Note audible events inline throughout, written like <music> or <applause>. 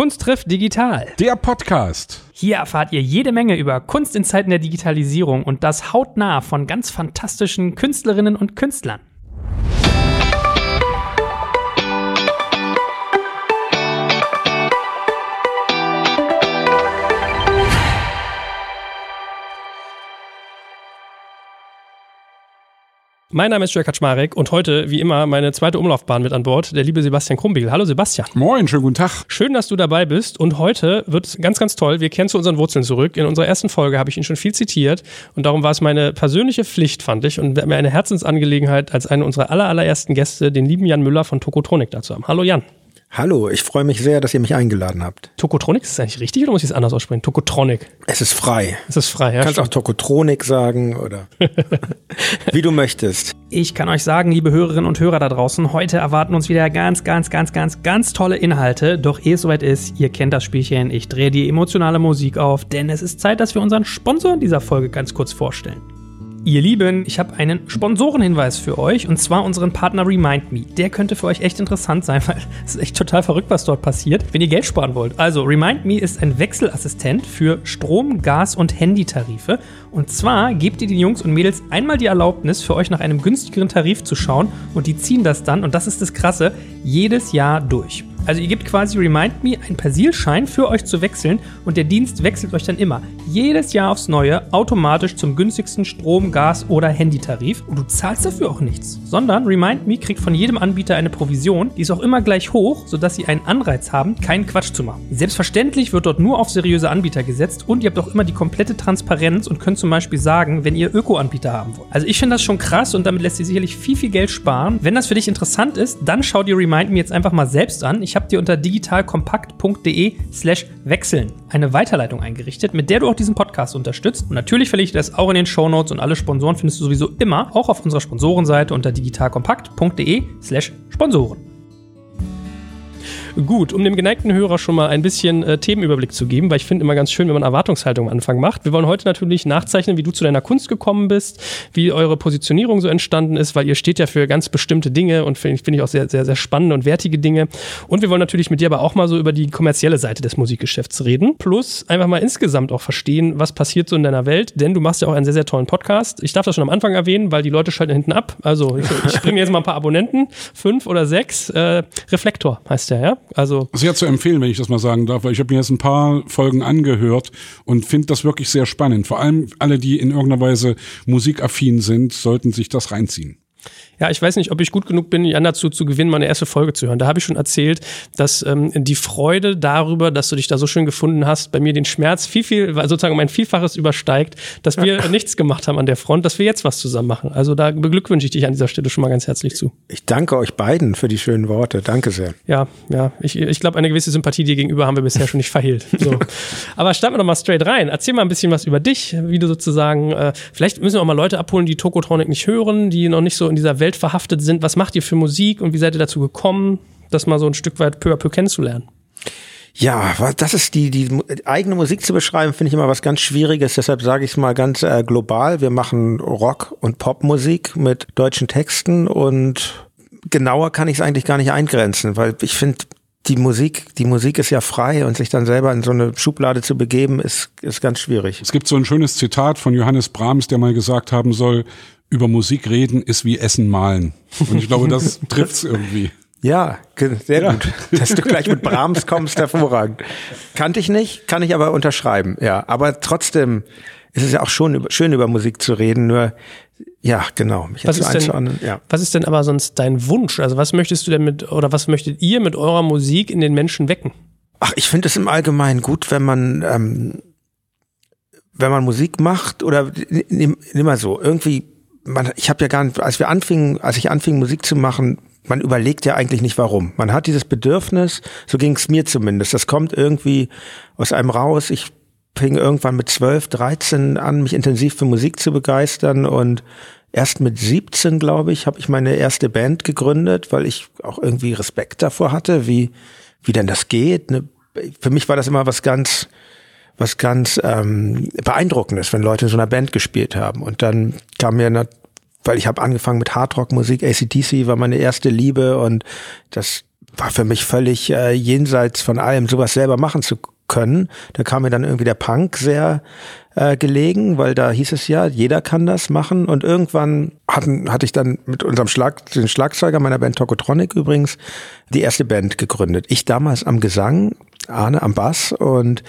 Kunst trifft digital. Der Podcast. Hier erfahrt ihr jede Menge über Kunst in Zeiten der Digitalisierung und das hautnah von ganz fantastischen Künstlerinnen und Künstlern. Mein Name ist Jörg Kaczmarek und heute, wie immer, meine zweite Umlaufbahn mit an Bord, der liebe Sebastian Krumbiegel. Hallo Sebastian. Moin, schönen guten Tag. Schön, dass du dabei bist und heute wird es ganz, ganz toll. Wir kehren zu unseren Wurzeln zurück. In unserer ersten Folge habe ich ihn schon viel zitiert und darum war es meine persönliche Pflicht, fand ich, und mir eine Herzensangelegenheit, als einen unserer aller, allerersten Gäste, den lieben Jan Müller von Tokotronik dazu haben. Hallo Jan. Hallo, ich freue mich sehr, dass ihr mich eingeladen habt. Tokotronik, ist das eigentlich richtig oder muss ich es anders aussprechen? Tokotronik. Es ist frei. Es ist frei, ja. Du kannst auch Tokotronik sagen oder <laughs> wie du möchtest. Ich kann euch sagen, liebe Hörerinnen und Hörer da draußen, heute erwarten uns wieder ganz, ganz, ganz, ganz, ganz tolle Inhalte. Doch ehe es soweit ist, ihr kennt das Spielchen, ich drehe die emotionale Musik auf, denn es ist Zeit, dass wir unseren Sponsor in dieser Folge ganz kurz vorstellen. Ihr Lieben, ich habe einen Sponsorenhinweis für euch und zwar unseren Partner Remind Me. Der könnte für euch echt interessant sein, <laughs> weil es ist echt total verrückt, was dort passiert, wenn ihr Geld sparen wollt. Also Remind Me ist ein Wechselassistent für Strom, Gas und Handytarife. Und zwar gebt ihr den Jungs und Mädels einmal die Erlaubnis, für euch nach einem günstigeren Tarif zu schauen und die ziehen das dann, und das ist das Krasse, jedes Jahr durch. Also ihr gebt quasi Remind Me einen Persilschein für euch zu wechseln und der Dienst wechselt euch dann immer jedes Jahr aufs Neue automatisch zum günstigsten Strom, Gas oder Handytarif und du zahlst dafür auch nichts, sondern Remind Me kriegt von jedem Anbieter eine Provision, die ist auch immer gleich hoch, sodass sie einen Anreiz haben, keinen Quatsch zu machen. Selbstverständlich wird dort nur auf seriöse Anbieter gesetzt und ihr habt auch immer die komplette Transparenz und könnt zum Beispiel sagen, wenn ihr Öko-Anbieter haben wollt. Also ich finde das schon krass und damit lässt sich sicherlich viel, viel Geld sparen. Wenn das für dich interessant ist, dann schau dir Remind Me jetzt einfach mal selbst an. Ich habe dir unter digitalkompakt.de slash wechseln eine Weiterleitung eingerichtet, mit der du auch diesen Podcast unterstützt. Und natürlich verlinke ich das auch in den Shownotes und alle Sponsoren findest du sowieso immer auch auf unserer Sponsorenseite unter digitalkompakt.de slash Sponsoren. Gut, um dem geneigten Hörer schon mal ein bisschen äh, Themenüberblick zu geben, weil ich finde immer ganz schön, wenn man Erwartungshaltung am Anfang macht. Wir wollen heute natürlich nachzeichnen, wie du zu deiner Kunst gekommen bist, wie eure Positionierung so entstanden ist, weil ihr steht ja für ganz bestimmte Dinge und finde find ich auch sehr, sehr, sehr spannende und wertige Dinge. Und wir wollen natürlich mit dir aber auch mal so über die kommerzielle Seite des Musikgeschäfts reden. Plus einfach mal insgesamt auch verstehen, was passiert so in deiner Welt, denn du machst ja auch einen sehr, sehr tollen Podcast. Ich darf das schon am Anfang erwähnen, weil die Leute schalten hinten ab. Also ich, ich bringe jetzt mal ein paar Abonnenten, fünf oder sechs. Äh, Reflektor heißt der, ja? Also sehr zu empfehlen, wenn ich das mal sagen darf, weil ich habe mir jetzt ein paar Folgen angehört und finde das wirklich sehr spannend. Vor allem alle, die in irgendeiner Weise musikaffin sind, sollten sich das reinziehen. Ja, ich weiß nicht, ob ich gut genug bin, Jan dazu zu gewinnen, meine erste Folge zu hören. Da habe ich schon erzählt, dass ähm, die Freude darüber, dass du dich da so schön gefunden hast, bei mir den Schmerz viel, viel, sozusagen mein Vielfaches übersteigt, dass wir <laughs> nichts gemacht haben an der Front, dass wir jetzt was zusammen machen. Also da beglückwünsche ich dich an dieser Stelle schon mal ganz herzlich zu. Ich danke euch beiden für die schönen Worte. Danke sehr. Ja, ja. Ich, ich glaube, eine gewisse Sympathie dir gegenüber haben wir bisher schon nicht verhehlt. <laughs> So. Aber starten wir doch mal straight rein. Erzähl mal ein bisschen was über dich, wie du sozusagen, äh, vielleicht müssen wir auch mal Leute abholen, die Tokotronic nicht hören, die noch nicht so in dieser Welt verhaftet sind. Was macht ihr für Musik und wie seid ihr dazu gekommen, das mal so ein Stück weit peu à peu kennenzulernen? Ja, das ist die, die eigene Musik zu beschreiben, finde ich immer was ganz Schwieriges. Deshalb sage ich es mal ganz äh, global. Wir machen Rock- und Popmusik mit deutschen Texten und genauer kann ich es eigentlich gar nicht eingrenzen, weil ich finde, die Musik, die Musik ist ja frei und sich dann selber in so eine Schublade zu begeben, ist, ist ganz schwierig. Es gibt so ein schönes Zitat von Johannes Brahms, der mal gesagt haben soll, über Musik reden ist wie Essen malen. Und ich glaube, das trifft's irgendwie. Ja, sehr ja. gut. Dass du gleich mit Brahms kommst, hervorragend. Kannte ich nicht, kann ich aber unterschreiben, ja. Aber trotzdem ist es ja auch schon schön, über Musik zu reden, nur ja, genau. Mich was, ist denn, ja. was ist denn aber sonst dein Wunsch? Also was möchtest du denn mit, oder was möchtet ihr mit eurer Musik in den Menschen wecken? Ach, ich finde es im Allgemeinen gut, wenn man, ähm, wenn man Musik macht oder nimm, nimm mal so, irgendwie man, ich habe ja gar nicht, als wir anfingen, als ich anfing Musik zu machen, man überlegt ja eigentlich nicht warum. Man hat dieses Bedürfnis, so ging es mir zumindest. Das kommt irgendwie aus einem raus. Ich fing irgendwann mit 12, 13 an, mich intensiv für Musik zu begeistern und erst mit 17, glaube ich, habe ich meine erste Band gegründet, weil ich auch irgendwie Respekt davor hatte, wie wie denn das geht. Ne? Für mich war das immer was ganz was ganz ähm, beeindruckendes, wenn Leute in so einer Band gespielt haben. Und dann kam mir, weil ich habe angefangen mit Hardrock-Musik, ACDC war meine erste Liebe und das war für mich völlig äh, jenseits von allem, sowas selber machen zu können. Da kam mir dann irgendwie der Punk sehr äh, gelegen, weil da hieß es ja, jeder kann das machen. Und irgendwann hatten, hatte ich dann mit unserem Schlag, den Schlagzeuger meiner Band Tokotronic übrigens, die erste Band gegründet. Ich damals am Gesang, Arne am Bass und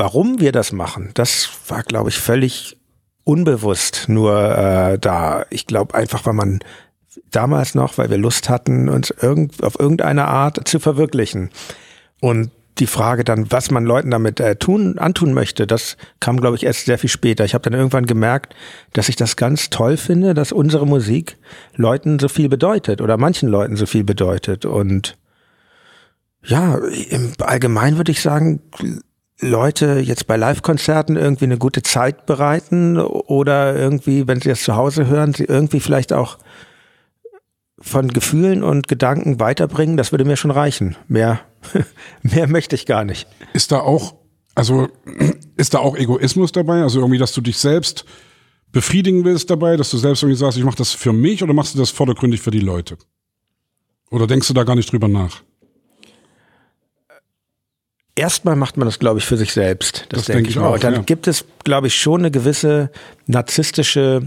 warum wir das machen, das war, glaube ich, völlig unbewusst nur äh, da. Ich glaube einfach, weil man damals noch, weil wir Lust hatten, uns irgend, auf irgendeine Art zu verwirklichen. Und die Frage dann, was man Leuten damit äh, tun, antun möchte, das kam, glaube ich, erst sehr viel später. Ich habe dann irgendwann gemerkt, dass ich das ganz toll finde, dass unsere Musik Leuten so viel bedeutet oder manchen Leuten so viel bedeutet. Und ja, im Allgemeinen würde ich sagen, Leute jetzt bei Live-Konzerten irgendwie eine gute Zeit bereiten oder irgendwie, wenn sie es zu Hause hören, sie irgendwie vielleicht auch von Gefühlen und Gedanken weiterbringen, das würde mir schon reichen. Mehr, <laughs> mehr möchte ich gar nicht. Ist da auch, also <clears throat> ist da auch Egoismus dabei? Also irgendwie, dass du dich selbst befriedigen willst dabei, dass du selbst irgendwie sagst, ich mache das für mich oder machst du das vordergründig für die Leute? Oder denkst du da gar nicht drüber nach? Erstmal macht man das, glaube ich, für sich selbst. Das, das denke denk ich auch. Und dann ja. gibt es, glaube ich, schon eine gewisse narzisstische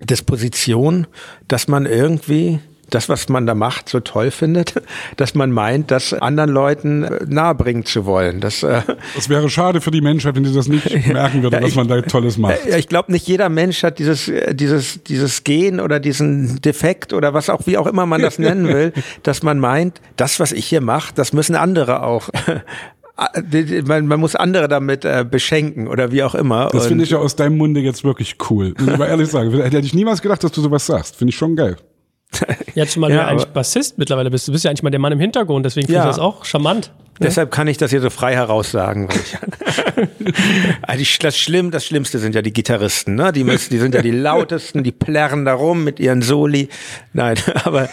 Disposition, dass man irgendwie das, was man da macht, so toll findet, <laughs> dass man meint, das anderen Leuten äh, nahebringen zu wollen. Das, äh das wäre schade für die Menschheit, wenn sie das nicht <laughs> merken würde, ja, was man da <laughs> Tolles macht. Ja, ich glaube, nicht jeder Mensch hat dieses, äh, dieses, dieses Gen oder diesen Defekt oder was auch, wie auch immer man das nennen will, dass man meint, das, was ich hier mache, das müssen andere auch man, man muss andere damit äh, beschenken oder wie auch immer. Das finde ich ja aus deinem Munde jetzt wirklich cool. Muss ich mal ehrlich sagen. Hätte ich niemals gedacht, dass du sowas sagst. Finde ich schon geil. <laughs> Ja, zumal ja, eigentlich Bassist mittlerweile bist. Du bist ja eigentlich mal der Mann im Hintergrund, deswegen finde ja. ich das auch charmant. Ne? Deshalb kann ich das hier so frei heraussagen. <laughs> also das, Schlimm, das Schlimmste sind ja die Gitarristen, ne? Die, müssen, die sind ja die <laughs> lautesten, die plärren da rum mit ihren Soli. Nein, aber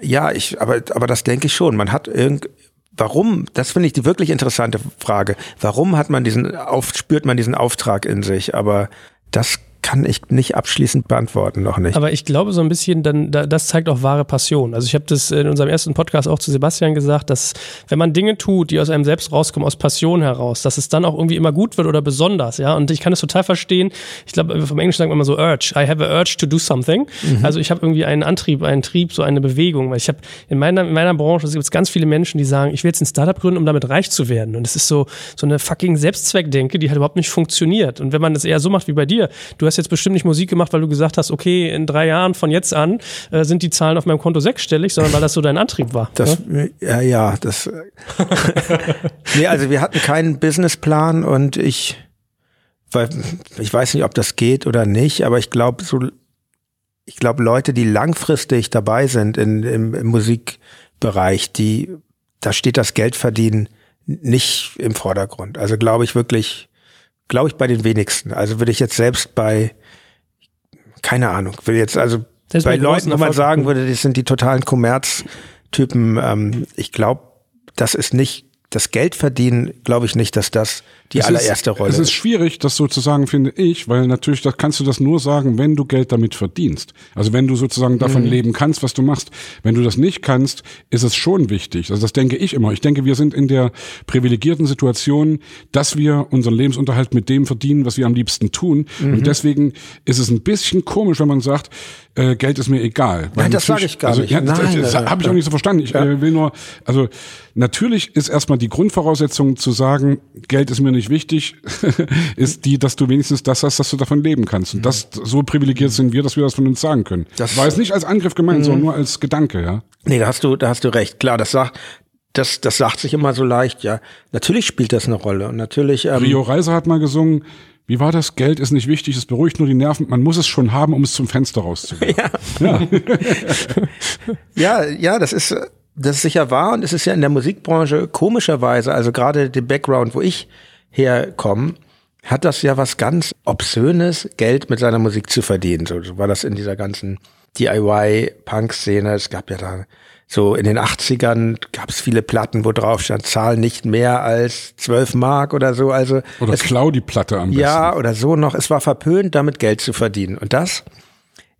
ja, ich, aber, aber das denke ich schon. Man hat irgend, Warum? Das finde ich die wirklich interessante Frage. Warum hat man diesen, auf, spürt man diesen Auftrag in sich? Aber das kann ich nicht abschließend beantworten, noch nicht. Aber ich glaube so ein bisschen, dann, das zeigt auch wahre Passion. Also ich habe das in unserem ersten Podcast auch zu Sebastian gesagt, dass wenn man Dinge tut, die aus einem selbst rauskommen, aus Passion heraus, dass es dann auch irgendwie immer gut wird oder besonders, ja. Und ich kann es total verstehen. Ich glaube, vom Englischen sagt man immer so Urge. I have a urge to do something. Mhm. Also ich habe irgendwie einen Antrieb, einen Trieb, so eine Bewegung. Weil ich habe in meiner, in meiner Branche gibt es ganz viele Menschen, die sagen, ich will jetzt ein Startup gründen, um damit reich zu werden. Und es ist so, so eine fucking Selbstzweckdenke, die halt überhaupt nicht funktioniert. Und wenn man das eher so macht wie bei dir, du hast hast jetzt bestimmt nicht Musik gemacht, weil du gesagt hast, okay, in drei Jahren von jetzt an äh, sind die Zahlen auf meinem Konto sechsstellig, sondern weil das so dein Antrieb war. Das, ja, ja, ja das. <laughs> nee, also wir hatten keinen Businessplan und ich, weil, ich weiß nicht, ob das geht oder nicht, aber ich glaube, so, ich glaube, Leute, die langfristig dabei sind in, im, im Musikbereich, die, da steht das Geldverdienen nicht im Vordergrund. Also glaube ich wirklich, glaube ich, bei den wenigsten. Also würde ich jetzt selbst bei, keine Ahnung, will jetzt also selbst bei Leuten, wo man sagen würde, das sind die totalen Kommerztypen, ähm, ich glaube, das ist nicht das Geld verdienen, glaube ich nicht, dass das die es allererste ist, Rolle. Es ist schwierig, das sozusagen, finde ich, weil natürlich das kannst du das nur sagen, wenn du Geld damit verdienst. Also wenn du sozusagen davon mhm. leben kannst, was du machst. Wenn du das nicht kannst, ist es schon wichtig. Also das denke ich immer. Ich denke, wir sind in der privilegierten Situation, dass wir unseren Lebensunterhalt mit dem verdienen, was wir am liebsten tun. Mhm. Und deswegen ist es ein bisschen komisch, wenn man sagt, äh, Geld ist mir egal. Nein, das sage ich gar also, nicht. Ja, das, Nein, das, das habe ich auch nicht so verstanden. Ich ja. äh, will nur, also natürlich ist erstmal die Grundvoraussetzung zu sagen, Geld ist mir nicht wichtig, <laughs> ist die, dass du wenigstens das hast, dass du davon leben kannst. Und mhm. das so privilegiert sind wir, dass wir das von uns sagen können. Das war jetzt nicht als Angriff gemeint, mhm. sondern nur als Gedanke, ja. Nee, da hast du, da hast du recht. Klar, das sagt, das, das sagt sich immer so leicht, ja. Natürlich spielt das eine Rolle und natürlich. Ähm, Rio Reiser hat mal gesungen, wie war das? Geld ist nicht wichtig, es beruhigt nur die Nerven. Man muss es schon haben, um es zum Fenster rauszugehen. Ja. Ja. ja, ja, das ist, das ist sicher wahr und es ist ja in der Musikbranche komischerweise, also gerade der Background, wo ich herkomme, hat das ja was ganz Obszönes, Geld mit seiner Musik zu verdienen. So war das in dieser ganzen DIY-Punk-Szene. Es gab ja da so in den 80ern gab es viele Platten, wo drauf stand, zahl nicht mehr als 12 Mark oder so. Also oder es, klau die Platte am besten. Ja, oder so noch. Es war verpönt, damit Geld zu verdienen. Und das,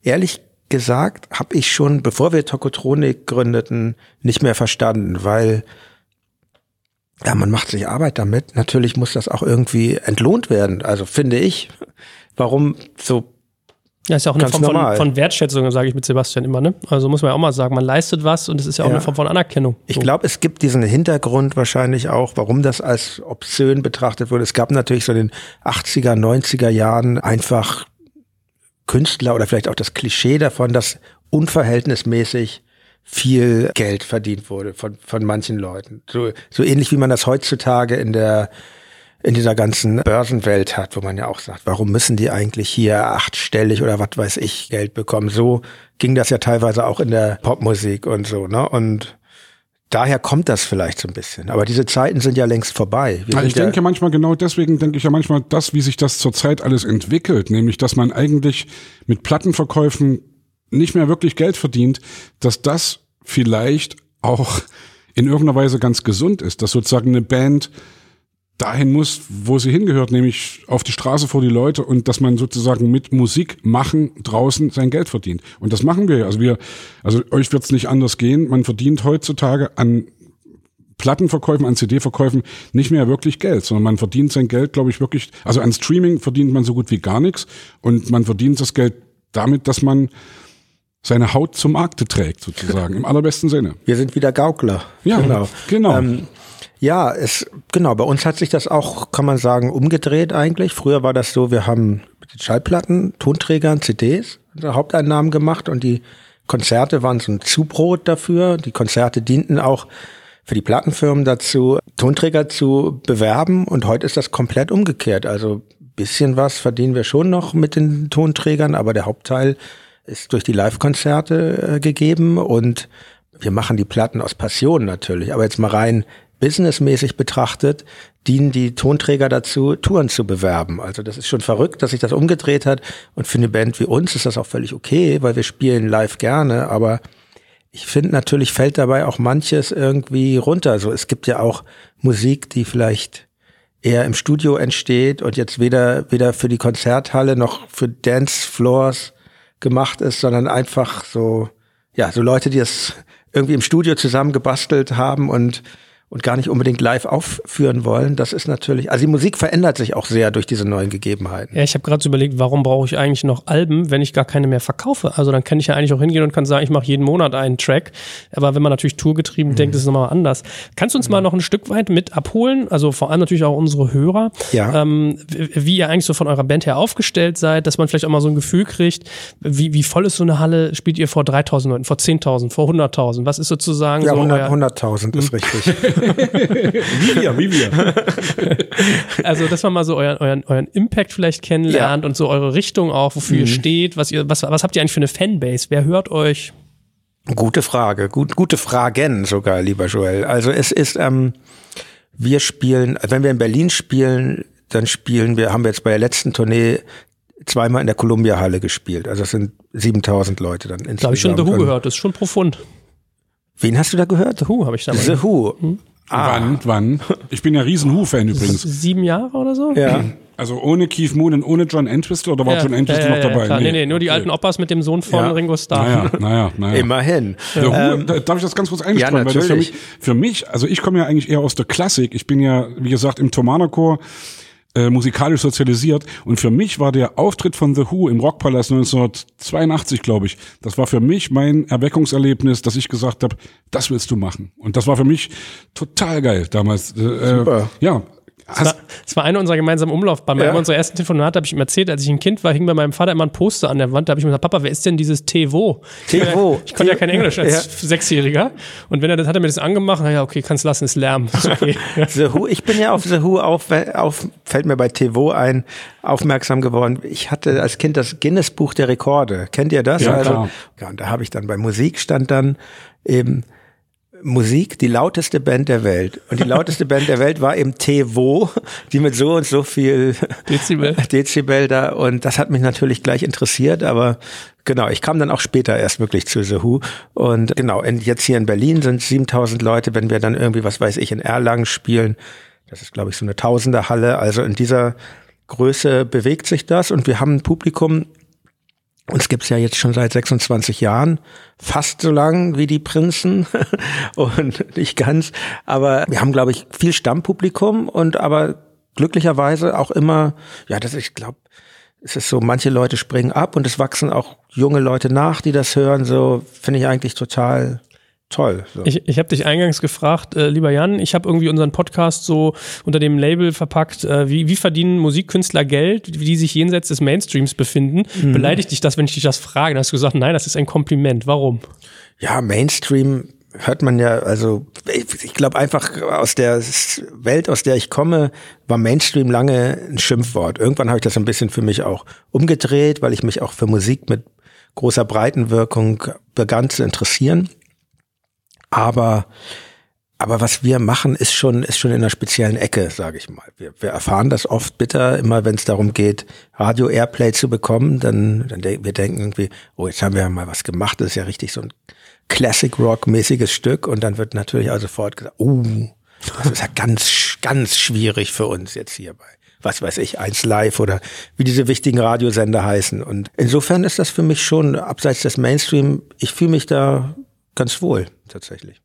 ehrlich gesagt, habe ich schon, bevor wir Tokotronik gründeten, nicht mehr verstanden, weil ja, man macht sich Arbeit damit. Natürlich muss das auch irgendwie entlohnt werden. Also finde ich, warum so ja, ist ja auch eine Form von, von, Wertschätzung, sage ich mit Sebastian immer, ne? Also muss man ja auch mal sagen, man leistet was und es ist ja auch ja. eine Form von Anerkennung. So. Ich glaube, es gibt diesen Hintergrund wahrscheinlich auch, warum das als obszön betrachtet wurde. Es gab natürlich so in den 80er, 90er Jahren einfach Künstler oder vielleicht auch das Klischee davon, dass unverhältnismäßig viel Geld verdient wurde von, von manchen Leuten. So, so ähnlich wie man das heutzutage in der in dieser ganzen Börsenwelt hat, wo man ja auch sagt, warum müssen die eigentlich hier achtstellig oder was weiß ich Geld bekommen? So ging das ja teilweise auch in der Popmusik und so, ne? Und daher kommt das vielleicht so ein bisschen. Aber diese Zeiten sind ja längst vorbei. Ja, ich denke ja manchmal genau deswegen denke ich ja manchmal das, wie sich das zurzeit alles entwickelt, nämlich dass man eigentlich mit Plattenverkäufen nicht mehr wirklich Geld verdient, dass das vielleicht auch in irgendeiner Weise ganz gesund ist, dass sozusagen eine Band dahin muss, wo sie hingehört, nämlich auf die Straße vor die Leute und dass man sozusagen mit Musik machen draußen sein Geld verdient. Und das machen wir ja. Also wir, also euch wird es nicht anders gehen. Man verdient heutzutage an Plattenverkäufen, an CD-Verkäufen nicht mehr wirklich Geld, sondern man verdient sein Geld, glaube ich, wirklich, also an Streaming verdient man so gut wie gar nichts und man verdient das Geld damit, dass man seine Haut zum Markte trägt, sozusagen, im allerbesten Sinne. Wir sind wieder Gaukler. Ja, genau. genau. Ähm, ja, es, genau, bei uns hat sich das auch, kann man sagen, umgedreht eigentlich. Früher war das so, wir haben mit Schallplatten, Tonträgern, CDs unsere Haupteinnahmen gemacht und die Konzerte waren so ein Zubrot dafür. Die Konzerte dienten auch für die Plattenfirmen dazu, Tonträger zu bewerben und heute ist das komplett umgekehrt. Also bisschen was verdienen wir schon noch mit den Tonträgern, aber der Hauptteil ist durch die Live-Konzerte äh, gegeben und wir machen die Platten aus Passion natürlich, aber jetzt mal rein businessmäßig betrachtet, dienen die Tonträger dazu, Touren zu bewerben. Also das ist schon verrückt, dass sich das umgedreht hat. Und für eine Band wie uns ist das auch völlig okay, weil wir spielen live gerne. Aber ich finde natürlich fällt dabei auch manches irgendwie runter. Also es gibt ja auch Musik, die vielleicht eher im Studio entsteht und jetzt weder, weder für die Konzerthalle noch für Dancefloors gemacht ist, sondern einfach so, ja, so Leute, die es irgendwie im Studio zusammen gebastelt haben und und gar nicht unbedingt live aufführen wollen. Das ist natürlich, also die Musik verändert sich auch sehr durch diese neuen Gegebenheiten. Ja, ich habe gerade so überlegt, warum brauche ich eigentlich noch Alben, wenn ich gar keine mehr verkaufe? Also dann kann ich ja eigentlich auch hingehen und kann sagen, ich mache jeden Monat einen Track. Aber wenn man natürlich tourgetrieben mhm. denkt, ist es nochmal anders. Kannst du uns mhm. mal noch ein Stück weit mit abholen? Also vor allem natürlich auch unsere Hörer, ja. ähm, wie ihr eigentlich so von eurer Band her aufgestellt seid, dass man vielleicht auch mal so ein Gefühl kriegt, wie, wie voll ist so eine Halle? Spielt ihr vor 3000 Leuten, vor 10.000, vor 100.000? Was ist sozusagen ja, so? 100.000 100 ist richtig. <laughs> wie wir, wie wir. <laughs> Also, dass man mal so euren, euren, euren Impact vielleicht kennenlernt ja. und so eure Richtung auch, wofür mhm. ihr steht, was ihr, was, was habt ihr eigentlich für eine Fanbase? Wer hört euch? Gute Frage, gut, gute Fragen sogar, lieber Joel. Also es ist, ähm, wir spielen, wenn wir in Berlin spielen, dann spielen wir, haben wir jetzt bei der letzten Tournee zweimal in der Columbia Halle gespielt. Also es sind 7000 Leute dann insgesamt. Da habe ich schon The Who gehört, das ist schon profund. Wen hast du da gehört? The Who habe ich damals. The Who. Hm? Ah. Wann, wann? Ich bin ja riesen Who-Fan übrigens. Sieben Jahre oder so? Ja. Also ohne Keith Moon und ohne John Entwistle oder war ja, John Entwistle ja, ja, noch dabei? Klar. Nee, nee, nur die okay. alten Opas mit dem Sohn von Ringo Starr. Naja, naja, naja. Immerhin. Who, ähm, darf ich das ganz kurz einstreuen? Ja, natürlich. Weil das für, mich, für mich, also ich komme ja eigentlich eher aus der Klassik. Ich bin ja, wie gesagt, im Thomanerchor äh, musikalisch sozialisiert. Und für mich war der Auftritt von The Who im Rockpalast 1982, glaube ich, das war für mich mein Erweckungserlebnis, dass ich gesagt habe, das willst du machen. Und das war für mich total geil damals. Äh, Super. Ja, es war, es war eine unserer gemeinsamen Umlaufbahnen. Bei ja. einem unserer ersten Telefonate habe ich ihm erzählt, als ich ein Kind war, hing bei meinem Vater immer ein Poster an der Wand. Da habe ich mir gesagt, Papa, wer ist denn dieses Tevo? Tevo. Ich konnte ja kein Englisch als ja. Sechsjähriger. Und wenn er das hat er mir das angemacht, naja, okay, kannst lassen, ist Lärm. Ist okay. <laughs> The Who, ich bin ja auf The Who auf, auf, fällt mir bei Tevo ein, aufmerksam geworden. Ich hatte als Kind das Guinness Buch der Rekorde. Kennt ihr das? Ja, also, klar. ja, und da habe ich dann bei Musik stand dann eben Musik die lauteste Band der Welt. Und die lauteste Band der Welt war eben Tevo, die mit so und so viel Dezibel. <laughs> Dezibel da. Und das hat mich natürlich gleich interessiert, aber genau, ich kam dann auch später erst wirklich zu The Who. Und genau, jetzt hier in Berlin sind 7000 Leute, wenn wir dann irgendwie, was weiß ich, in Erlangen spielen. Das ist, glaube ich, so eine Tausenderhalle. Also in dieser Größe bewegt sich das und wir haben ein Publikum, Uns gibt's ja jetzt schon seit 26 Jahren, fast so lang wie die Prinzen <laughs> und nicht ganz. Aber wir haben, glaube ich, viel Stammpublikum und aber glücklicherweise auch immer, ja, das ich glaube, es ist so, manche Leute springen ab und es wachsen auch junge Leute nach, die das hören. So finde ich eigentlich total toll. So. Ich, ich habe dich eingangs gefragt, äh, lieber Jan, ich habe irgendwie unseren Podcast so unter dem Label verpackt, äh, wie, wie verdienen Musikkünstler Geld, wie die sich jenseits des Mainstreams befinden. Mhm. Beleidigt dich das, wenn ich dich das frage? Dann hast du gesagt, nein, das ist ein Kompliment. Warum? Ja, Mainstream hört man ja, also ich glaube einfach aus der Welt, aus der ich komme, war Mainstream lange ein Schimpfwort. Irgendwann habe ich das ein bisschen für mich auch umgedreht, weil ich mich auch für Musik mit großer Breitenwirkung begann zu interessieren. Aber aber was wir machen, ist schon, ist schon in einer speziellen Ecke, sage ich mal. Wir, wir erfahren das oft bitter, immer wenn es darum geht, Radio Airplay zu bekommen, dann, dann de wir denken irgendwie, oh, jetzt haben wir ja mal was gemacht, das ist ja richtig so ein Classic Rock mäßiges Stück und dann wird natürlich auch sofort gesagt, oh, das ist ja ganz, ganz schwierig für uns jetzt hierbei was weiß ich, eins live oder wie diese wichtigen Radiosender heißen. Und insofern ist das für mich schon abseits des Mainstream, ich fühle mich da ganz wohl tatsächlich.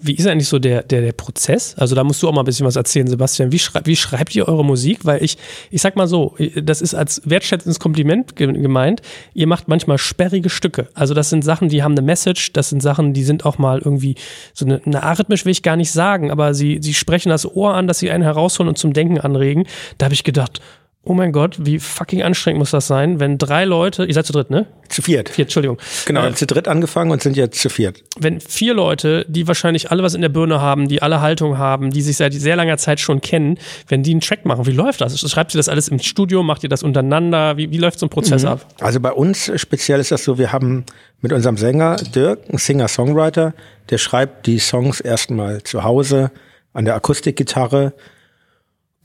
Wie ist eigentlich so der, der, der Prozess? Also da musst du auch mal ein bisschen was erzählen, Sebastian. Wie, schrei wie schreibt ihr eure Musik? Weil ich, ich sag mal so, das ist als wertschätzendes Kompliment gemeint. Ihr macht manchmal sperrige Stücke. Also das sind Sachen, die haben eine Message. Das sind Sachen, die sind auch mal irgendwie so eine, eine arrhythmisch will ich gar nicht sagen, aber sie, sie sprechen das Ohr an, dass sie einen herausholen und zum Denken anregen. Da habe ich gedacht, Oh mein Gott, wie fucking anstrengend muss das sein, wenn drei Leute, ihr seid zu dritt, ne? Zu viert. Viert, Entschuldigung. Genau, äh, zu dritt angefangen und sind jetzt zu viert. Wenn vier Leute, die wahrscheinlich alle was in der Birne haben, die alle Haltung haben, die sich seit sehr langer Zeit schon kennen, wenn die einen Track machen, wie läuft das? Schreibt ihr das alles im Studio? Macht ihr das untereinander? Wie, wie läuft so ein Prozess mhm. ab? Also bei uns speziell ist das so, wir haben mit unserem Sänger Dirk, einen Singer-Songwriter, der schreibt die Songs erstmal zu Hause an der Akustikgitarre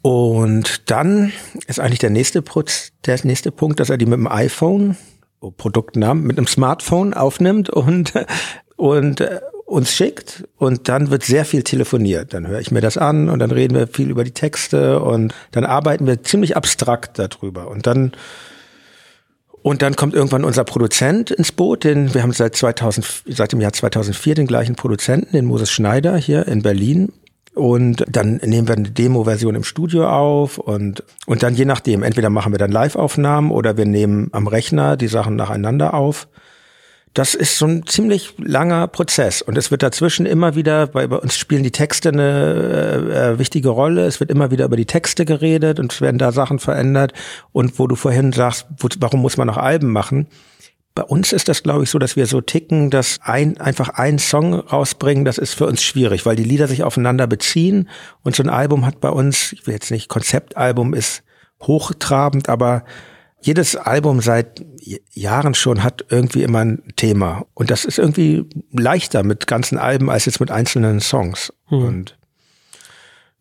und dann ist eigentlich der nächste, Putz, der nächste Punkt, dass er die mit dem iPhone, oh, Produktnamen, mit einem Smartphone aufnimmt und, <laughs> und äh, uns schickt. Und dann wird sehr viel telefoniert. Dann höre ich mir das an und dann reden wir viel über die Texte und dann arbeiten wir ziemlich abstrakt darüber. Und dann und dann kommt irgendwann unser Produzent ins Boot, den wir haben seit 2000 seit dem Jahr 2004 den gleichen Produzenten, den Moses Schneider hier in Berlin und dann nehmen wir eine Demo-Version im Studio auf und, und dann je nachdem, entweder machen wir dann Live-Aufnahmen oder wir nehmen am Rechner die Sachen nacheinander auf. Das ist so ein ziemlich langer Prozess und es wird dazwischen immer wieder, bei, bei uns spielen die Texte eine äh, äh wichtige Rolle, es wird immer wieder über die Texte geredet und es werden da Sachen verändert und wo du vorhin sagst, wo, warum muss man noch Alben machen? Bei uns ist das, glaube ich, so, dass wir so ticken, dass ein, einfach ein Song rausbringen, das ist für uns schwierig, weil die Lieder sich aufeinander beziehen. Und so ein Album hat bei uns, ich will jetzt nicht, Konzeptalbum ist hochtrabend, aber jedes Album seit Jahren schon hat irgendwie immer ein Thema. Und das ist irgendwie leichter mit ganzen Alben als jetzt mit einzelnen Songs. Hm. Und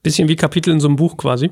Bisschen wie Kapitel in so einem Buch quasi.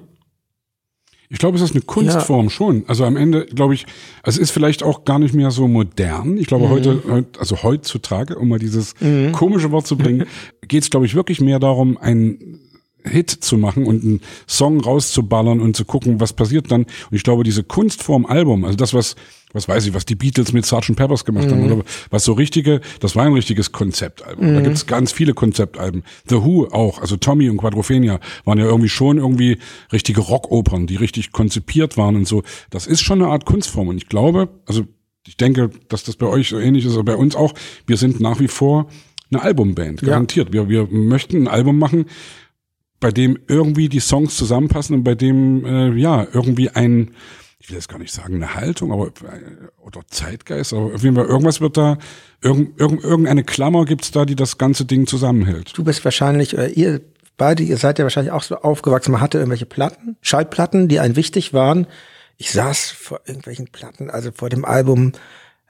Ich glaube, es ist eine Kunstform ja. schon. Also am Ende, glaube ich, es ist vielleicht auch gar nicht mehr so modern. Ich glaube, mhm. heute, also heutzutage, um mal dieses mhm. komische Wort zu bringen, <laughs> geht es, glaube ich, wirklich mehr darum, ein Hit zu machen und einen Song rauszuballern und zu gucken, was passiert dann. Und ich glaube, diese Kunstform Album, also das, was, was weiß ich, was die Beatles mit Sgt. Peppers gemacht mhm. haben, oder was so richtige, das war ein richtiges Konzeptalbum. Mhm. Da gibt es ganz viele Konzeptalben. The Who auch, also Tommy und Quadrophenia waren ja irgendwie schon irgendwie richtige Rockopern, die richtig konzipiert waren und so. Das ist schon eine Art Kunstform. Und ich glaube, also ich denke, dass das bei euch so ähnlich ist, aber bei uns auch, wir sind nach wie vor eine Albumband, garantiert. Ja. Wir, wir möchten ein Album machen, bei dem irgendwie die Songs zusammenpassen und bei dem äh, ja irgendwie ein, ich will jetzt gar nicht sagen eine Haltung, aber äh, oder Zeitgeist, aber auf jeden Fall irgendwas wird da, irgend, irgend, irgendeine Klammer gibt's da, die das ganze Ding zusammenhält. Du bist wahrscheinlich, oder ihr beide, ihr seid ja wahrscheinlich auch so aufgewachsen, man hatte irgendwelche Platten, Schallplatten, die einen wichtig waren. Ich saß vor irgendwelchen Platten, also vor dem Album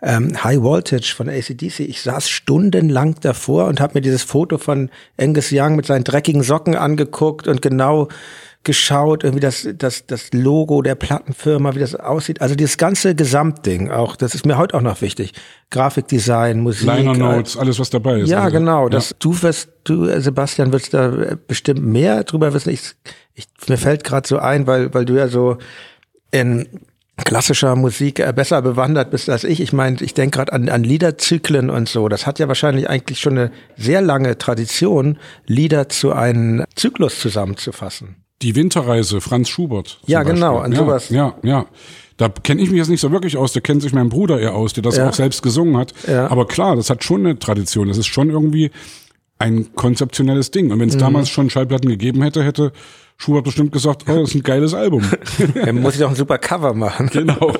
ähm, High Voltage von ACDC. Ich saß stundenlang davor und habe mir dieses Foto von Angus Young mit seinen dreckigen Socken angeguckt und genau geschaut, irgendwie das, das, das Logo der Plattenfirma, wie das aussieht. Also dieses ganze Gesamtding auch, das ist mir heute auch noch wichtig. Grafikdesign, Musik. Liner Notes, alles was dabei ist. Ja, also. genau. Das, ja. Du wirst, du, Sebastian, wirst da bestimmt mehr drüber wissen. Ich, ich, mir fällt gerade so ein, weil, weil du ja so in klassischer Musik äh, besser bewandert bist als ich. Ich meine, ich denke gerade an, an Liederzyklen und so. Das hat ja wahrscheinlich eigentlich schon eine sehr lange Tradition, Lieder zu einem Zyklus zusammenzufassen. Die Winterreise, Franz Schubert. Ja, genau, an ja, sowas. Ja, ja. Da kenne ich mich jetzt nicht so wirklich aus, da kennt sich mein Bruder eher aus, der das ja. auch selbst gesungen hat. Ja. Aber klar, das hat schon eine Tradition. Das ist schon irgendwie ein konzeptionelles Ding. Und wenn es mhm. damals schon Schallplatten gegeben hätte, hätte Schubert bestimmt gesagt, oh, das ist ein geiles Album. Dann <laughs> muss ich doch ein super Cover machen. Genau.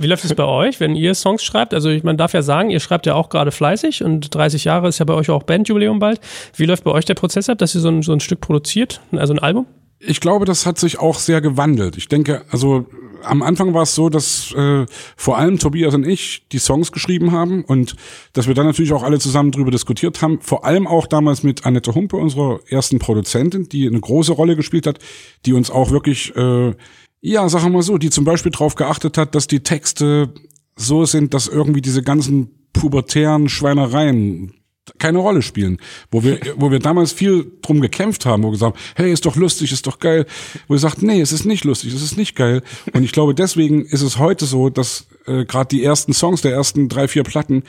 Wie läuft es bei euch, wenn ihr Songs schreibt? Also ich, man darf ja sagen, ihr schreibt ja auch gerade fleißig und 30 Jahre ist ja bei euch auch Bandjubiläum bald. Wie läuft bei euch der Prozess ab, dass ihr so ein, so ein Stück produziert, also ein Album? Ich glaube, das hat sich auch sehr gewandelt. Ich denke, also am Anfang war es so, dass äh, vor allem Tobias und ich die Songs geschrieben haben und dass wir dann natürlich auch alle zusammen drüber diskutiert haben. Vor allem auch damals mit Annette Humpe, unserer ersten Produzentin, die eine große Rolle gespielt hat, die uns auch wirklich, äh, ja, sagen wir mal so, die zum Beispiel darauf geachtet hat, dass die Texte so sind, dass irgendwie diese ganzen pubertären Schweinereien keine Rolle spielen. Wo wir, <laughs> wo wir damals viel drum gekämpft haben, wo wir gesagt haben, hey, ist doch lustig, ist doch geil. Wo wir sagt, nee, es ist nicht lustig, es ist nicht geil. Und ich glaube, deswegen ist es heute so, dass äh, gerade die ersten Songs der ersten drei, vier Platten,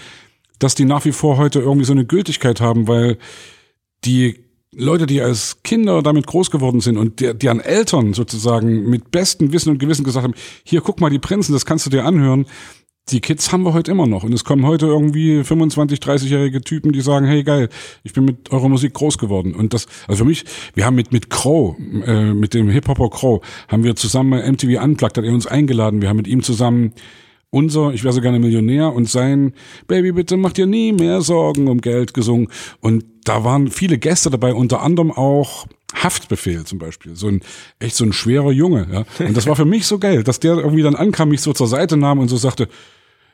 dass die nach wie vor heute irgendwie so eine Gültigkeit haben, weil die Leute, die als Kinder damit groß geworden sind und der, deren Eltern sozusagen mit bestem Wissen und Gewissen gesagt haben, hier guck mal die Prinzen, das kannst du dir anhören, die Kids haben wir heute immer noch. Und es kommen heute irgendwie 25, 30-jährige Typen, die sagen, hey geil, ich bin mit eurer Musik groß geworden. Und das, also für mich, wir haben mit, mit Crow, äh, mit dem Hip-Hopper Crow, haben wir zusammen MTV Unplugged, hat er uns eingeladen. Wir haben mit ihm zusammen unser, ich wäre so gerne Millionär und sein Baby, bitte mach dir nie mehr Sorgen um Geld gesungen. Und da waren viele Gäste dabei, unter anderem auch Haftbefehl zum Beispiel, so ein echt so ein schwerer Junge. Ja? Und das war für mich so geil, dass der irgendwie dann ankam, mich so zur Seite nahm und so sagte,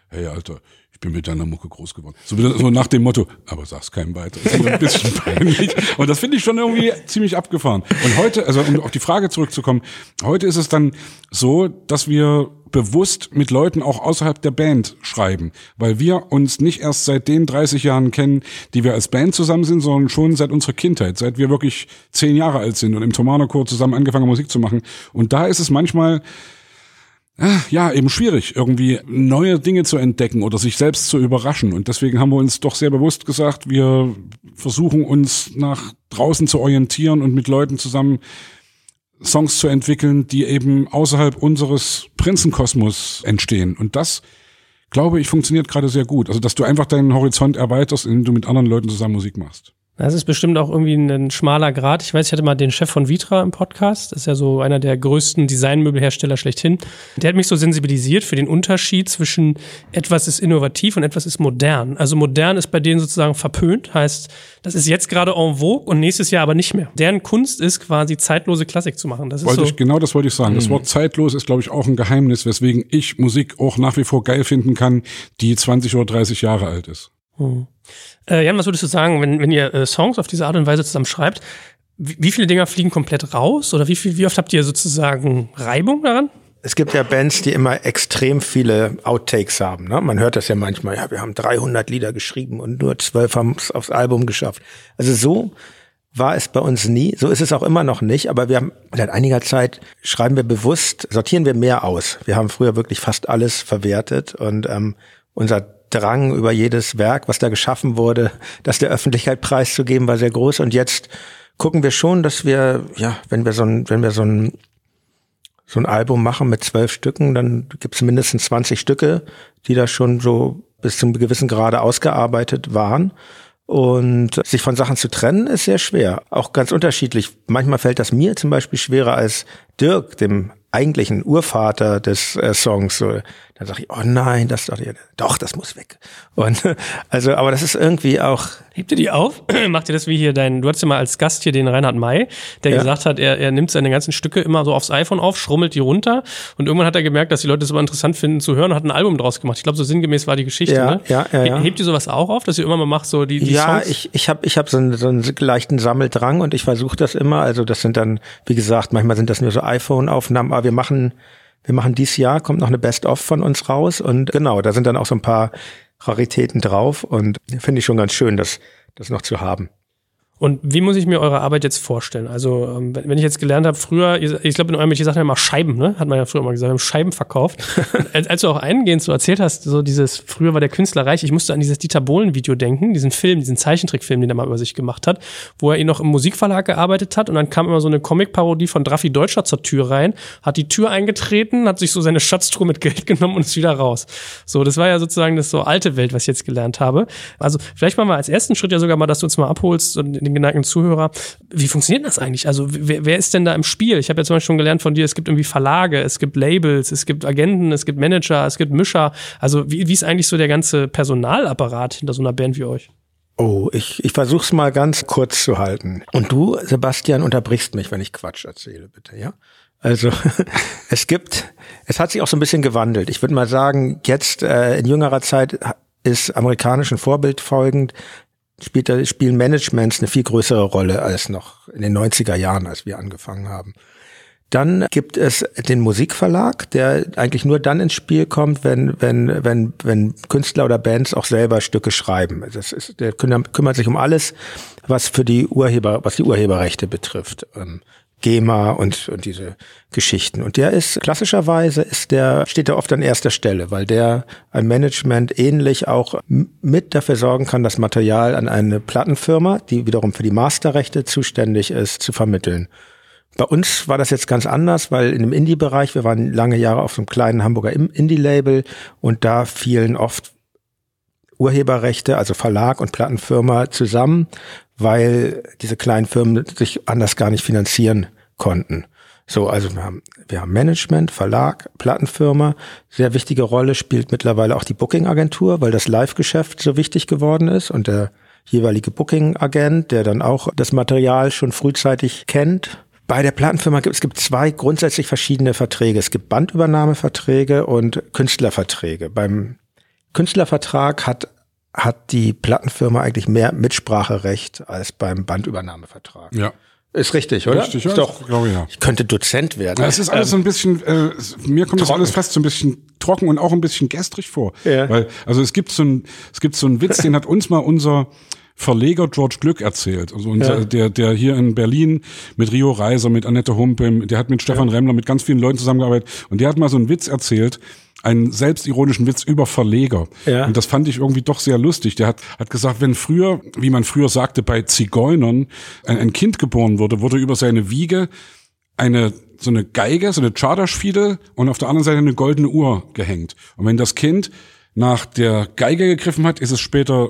hey Alter, ich bin mit deiner Mucke groß geworden. So, so nach dem Motto, aber sag's keinem weiter. Das ist ein bisschen <laughs> peinlich. Und das finde ich schon irgendwie ziemlich abgefahren. Und heute, also um auf die Frage zurückzukommen, heute ist es dann so, dass wir bewusst mit Leuten auch außerhalb der Band schreiben, weil wir uns nicht erst seit den 30 Jahren kennen, die wir als Band zusammen sind, sondern schon seit unserer Kindheit, seit wir wirklich zehn Jahre alt sind und im Tomano-Chor zusammen angefangen Musik zu machen. Und da ist es manchmal ja, eben schwierig, irgendwie neue Dinge zu entdecken oder sich selbst zu überraschen. Und deswegen haben wir uns doch sehr bewusst gesagt, wir versuchen uns nach draußen zu orientieren und mit Leuten zusammen Songs zu entwickeln, die eben außerhalb unseres Prinzenkosmos entstehen. Und das, glaube ich, funktioniert gerade sehr gut. Also, dass du einfach deinen Horizont erweiterst, indem du mit anderen Leuten zusammen Musik machst. Das ist bestimmt auch irgendwie ein schmaler Grad. Ich weiß, ich hatte mal den Chef von Vitra im Podcast. Das ist ja so einer der größten Designmöbelhersteller schlechthin. Der hat mich so sensibilisiert für den Unterschied zwischen etwas ist innovativ und etwas ist modern. Also modern ist bei denen sozusagen verpönt. Heißt, das ist jetzt gerade en vogue und nächstes Jahr aber nicht mehr. Deren Kunst ist quasi zeitlose Klassik zu machen. Das ist wollte so ich, genau das wollte ich sagen. Das mhm. Wort zeitlos ist, glaube ich, auch ein Geheimnis, weswegen ich Musik auch nach wie vor geil finden kann, die 20 oder 30 Jahre alt ist. Mhm. Äh, Jan, was würdest du sagen, wenn, wenn ihr äh, Songs auf diese Art und Weise zusammen schreibt, wie, wie viele Dinger fliegen komplett raus oder wie, viel, wie oft habt ihr sozusagen Reibung daran? Es gibt ja Bands, die immer extrem viele Outtakes haben. Ne? Man hört das ja manchmal. Ja, wir haben 300 Lieder geschrieben und nur zwölf haben es aufs Album geschafft. Also so war es bei uns nie. So ist es auch immer noch nicht. Aber wir haben seit einiger Zeit schreiben wir bewusst, sortieren wir mehr aus. Wir haben früher wirklich fast alles verwertet und ähm, unser Drang über jedes Werk, was da geschaffen wurde, das der Öffentlichkeit preiszugeben, war sehr groß. Und jetzt gucken wir schon, dass wir, ja, wenn wir so ein, wenn wir so ein, so ein Album machen mit zwölf Stücken, dann gibt es mindestens 20 Stücke, die da schon so bis zum gewissen Grade ausgearbeitet waren. Und sich von Sachen zu trennen, ist sehr schwer. Auch ganz unterschiedlich. Manchmal fällt das mir zum Beispiel schwerer als Dirk, dem eigentlichen Urvater des äh, Songs. So, dann sage ich, oh nein, das doch, doch, das muss weg. Und <laughs> also, aber das ist irgendwie auch. Hebt ihr die auf? <clears throat> Macht ihr das wie hier dein, du hattest ja mal als Gast hier den Reinhard May, der ja. gesagt hat, er, er nimmt seine ganzen Stücke immer so aufs iPhone auf, schrummelt die runter und irgendwann hat er gemerkt, dass die Leute es aber interessant finden zu hören und hat ein Album draus gemacht. Ich glaube, so sinngemäß war die Geschichte. Ja, ne? ja, ja, ja. Hebt ihr sowas auch auf, dass ihr immer mal macht, so die, die ja, Songs? Ja, ich, ich habe ich hab so, einen, so einen leichten Sammeldrang und ich versuche das immer. Also das sind dann, wie gesagt, manchmal sind das nur so iPhone-Aufnahmen, aber wir machen wir machen dieses Jahr, kommt noch eine Best-of von uns raus und genau, da sind dann auch so ein paar Raritäten drauf und finde ich schon ganz schön, das, das noch zu haben. Und wie muss ich mir eure Arbeit jetzt vorstellen? Also, ähm, wenn ich jetzt gelernt habe, früher, ich glaube, in eurem Metier sagt man immer Scheiben, ne? Hat man ja früher mal gesagt, wir haben Scheiben verkauft. <laughs> als, du auch eingehend so erzählt hast, so dieses, früher war der Künstler reich, ich musste an dieses Dieter Bohlen-Video denken, diesen Film, diesen Zeichentrickfilm, den er mal über sich gemacht hat, wo er ihn noch im Musikverlag gearbeitet hat und dann kam immer so eine Comic-Parodie von Draffi Deutscher zur Tür rein, hat die Tür eingetreten, hat sich so seine Schatztruhe mit Geld genommen und ist wieder raus. So, das war ja sozusagen das so alte Welt, was ich jetzt gelernt habe. Also, vielleicht machen wir als ersten Schritt ja sogar mal, dass du uns mal abholst und den geneigten Zuhörer. Wie funktioniert das eigentlich? Also wer, wer ist denn da im Spiel? Ich habe ja zum Beispiel schon gelernt von dir, es gibt irgendwie Verlage, es gibt Labels, es gibt Agenten, es gibt Manager, es gibt Mischer. Also wie, wie ist eigentlich so der ganze Personalapparat hinter so einer Band wie euch? Oh, ich, ich versuch's mal ganz kurz zu halten. Und du, Sebastian, unterbrichst mich, wenn ich Quatsch erzähle, bitte, ja? Also <laughs> es gibt, es hat sich auch so ein bisschen gewandelt. Ich würde mal sagen, jetzt äh, in jüngerer Zeit ist amerikanischen Vorbild folgend spielt, spielen Managements eine viel größere Rolle als noch in den 90er Jahren, als wir angefangen haben. Dann gibt es den Musikverlag, der eigentlich nur dann ins Spiel kommt, wenn, wenn, wenn, wenn Künstler oder Bands auch selber Stücke schreiben. Das ist, der kümmert sich um alles, was für die Urheber, was die Urheberrechte betrifft. GEMA und, und diese Geschichten. Und der ist klassischerweise ist der, steht er oft an erster Stelle, weil der ein Management ähnlich auch mit dafür sorgen kann, das Material an eine Plattenfirma, die wiederum für die Masterrechte zuständig ist, zu vermitteln. Bei uns war das jetzt ganz anders, weil in dem Indie-Bereich, wir waren lange Jahre auf so einem kleinen Hamburger Indie-Label und da fielen oft Urheberrechte, also Verlag und Plattenfirma zusammen, weil diese kleinen Firmen sich anders gar nicht finanzieren konnten. So, also wir haben, wir haben Management, Verlag, Plattenfirma. Sehr wichtige Rolle spielt mittlerweile auch die Booking-Agentur, weil das Live-Geschäft so wichtig geworden ist und der jeweilige Booking-Agent, der dann auch das Material schon frühzeitig kennt. Bei der Plattenfirma gibt es gibt zwei grundsätzlich verschiedene Verträge. Es gibt Bandübernahmeverträge und Künstlerverträge. Beim Künstlervertrag hat hat die Plattenfirma eigentlich mehr Mitspracherecht als beim Bandübernahmevertrag. Ja. Ist richtig, oder? Richtig, ja. Ist doch, glaube ich, ja. Ich könnte Dozent werden. Es ist alles so ein bisschen, äh, mir kommt das alles fast so ein bisschen trocken und auch ein bisschen gestrig vor. Ja. Weil, also es gibt so ein, es gibt so einen Witz, den hat uns mal unser Verleger George Glück erzählt. Also unser, ja. der, der hier in Berlin mit Rio Reiser, mit Annette Humpe, der hat mit Stefan ja. Remmler, mit ganz vielen Leuten zusammengearbeitet und der hat mal so einen Witz erzählt, einen selbstironischen Witz über Verleger. Ja. Und das fand ich irgendwie doch sehr lustig. Der hat, hat gesagt, wenn früher, wie man früher sagte, bei Zigeunern ein, ein Kind geboren wurde, wurde über seine Wiege eine so eine Geige, so eine Charterschfiedel und auf der anderen Seite eine goldene Uhr gehängt. Und wenn das Kind nach der Geige gegriffen hat, ist es später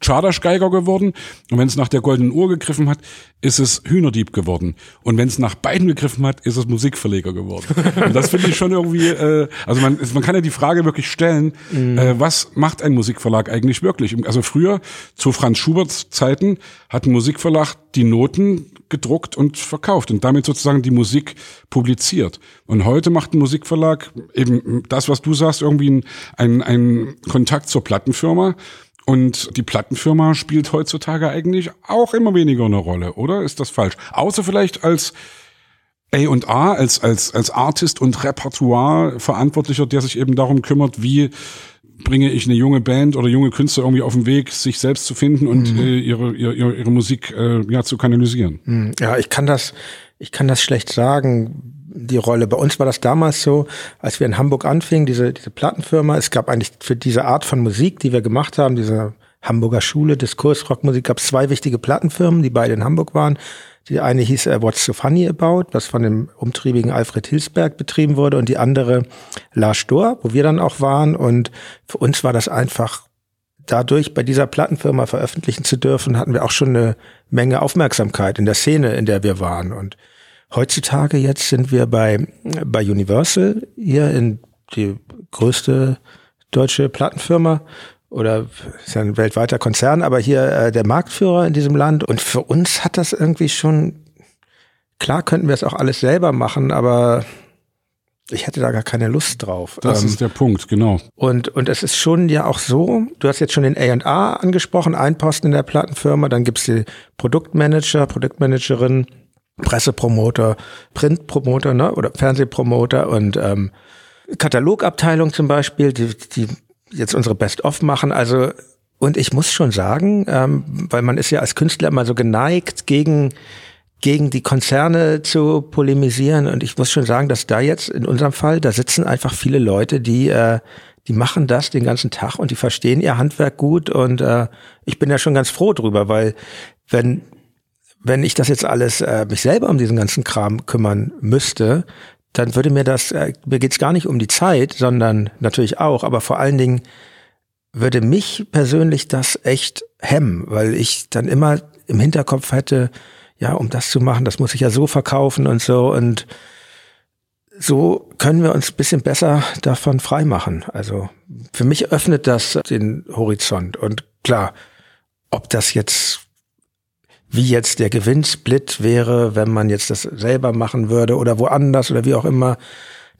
Chardasch-Geiger geworden. Und wenn es nach der goldenen Uhr gegriffen hat, ist es Hühnerdieb geworden. Und wenn es nach beiden gegriffen hat, ist es Musikverleger geworden. <laughs> Und das finde ich schon irgendwie, äh, also man, man kann ja die Frage wirklich stellen, mhm. äh, was macht ein Musikverlag eigentlich wirklich? Also früher, zu Franz Schuberts Zeiten, hat ein Musikverlag die Noten gedruckt und verkauft und damit sozusagen die Musik publiziert. Und heute macht ein Musikverlag eben das, was du sagst, irgendwie ein, ein Kontakt zur Plattenfirma und die Plattenfirma spielt heutzutage eigentlich auch immer weniger eine Rolle, oder? Ist das falsch? Außer vielleicht als A&A, als, als, als Artist und Repertoire-Verantwortlicher, der sich eben darum kümmert, wie bringe ich eine junge Band oder junge Künstler irgendwie auf den Weg, sich selbst zu finden und mhm. äh, ihre, ihre, ihre Musik äh, ja zu kanalisieren. Mhm. Ja, ich kann das, ich kann das schlecht sagen die Rolle. Bei uns war das damals so, als wir in Hamburg anfingen, diese, diese Plattenfirma, es gab eigentlich für diese Art von Musik, die wir gemacht haben, diese Hamburger Schule, Diskursrockmusik, gab es zwei wichtige Plattenfirmen, die beide in Hamburg waren. Die eine hieß uh, What's So Funny About, was von dem umtriebigen Alfred Hilsberg betrieben wurde, und die andere La Stor, wo wir dann auch waren. Und für uns war das einfach dadurch, bei dieser Plattenfirma veröffentlichen zu dürfen, hatten wir auch schon eine Menge Aufmerksamkeit in der Szene, in der wir waren. Und Heutzutage jetzt sind wir bei, bei Universal hier in die größte deutsche Plattenfirma oder ist ja ein weltweiter Konzern, aber hier äh, der Marktführer in diesem Land. Und für uns hat das irgendwie schon, klar könnten wir es auch alles selber machen, aber ich hätte da gar keine Lust drauf. Das ähm, ist der Punkt, genau. Und, und es ist schon ja auch so, du hast jetzt schon den A&A angesprochen, ein Posten in der Plattenfirma, dann gibt's die Produktmanager, Produktmanagerin, Pressepromoter, Printpromoter ne, oder Fernsehpromoter und ähm, Katalogabteilung zum Beispiel, die, die jetzt unsere Best-of machen. Also Und ich muss schon sagen, ähm, weil man ist ja als Künstler immer so geneigt, gegen, gegen die Konzerne zu polemisieren. Und ich muss schon sagen, dass da jetzt in unserem Fall, da sitzen einfach viele Leute, die, äh, die machen das den ganzen Tag und die verstehen ihr Handwerk gut. Und äh, ich bin ja schon ganz froh drüber, weil wenn, wenn ich das jetzt alles äh, mich selber um diesen ganzen Kram kümmern müsste, dann würde mir das, äh, mir geht's gar nicht um die Zeit, sondern natürlich auch, aber vor allen Dingen würde mich persönlich das echt hemmen, weil ich dann immer im Hinterkopf hätte, ja, um das zu machen, das muss ich ja so verkaufen und so und so können wir uns ein bisschen besser davon freimachen. Also für mich öffnet das den Horizont und klar, ob das jetzt wie jetzt der Gewinnsplit wäre, wenn man jetzt das selber machen würde oder woanders oder wie auch immer,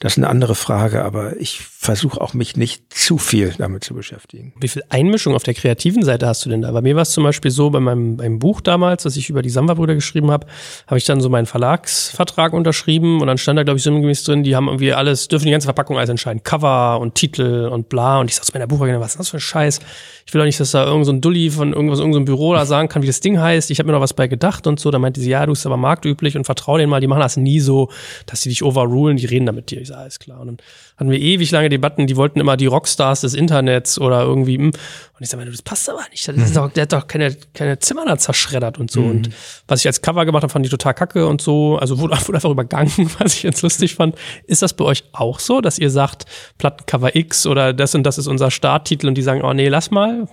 das ist eine andere Frage, aber ich versuche auch mich nicht zu viel damit zu beschäftigen. Wie viel Einmischung auf der kreativen Seite hast du denn da? Bei mir war es zum Beispiel so, bei meinem, meinem Buch damals, das ich über die Samba-Brüder geschrieben habe, habe ich dann so meinen Verlagsvertrag unterschrieben und dann stand da, glaube ich, so sinngemäß drin, die haben irgendwie alles, dürfen die ganze Verpackung alles entscheiden. Cover und Titel und bla. Und ich sag zu meiner Buchhalterin, was ist das für ein Scheiß? Ich will doch nicht, dass da irgend so ein Dulli von irgendwas, irgendeinem Büro da sagen kann, wie das Ding heißt. Ich habe mir noch was bei gedacht und so. Da meinte sie, ja, du bist aber marktüblich und vertrau denen mal, die machen das nie so, dass sie dich overrulen, die reden da mit dir. Ich alles klar. Und dann hatten wir ewig lange Debatten, die wollten immer die Rockstars des Internets oder irgendwie, hm. und ich sage, das passt aber nicht. Das ist doch, der hat doch keine, keine Zimmer da zerschreddert und so. Mhm. Und was ich als Cover gemacht habe, fand ich total kacke und so. Also wurde, <laughs> wurde einfach übergangen, <laughs> was ich jetzt lustig fand. Ist das bei euch auch so, dass ihr sagt, Plattencover X oder das und das ist unser Starttitel und die sagen, oh nee, lass mal?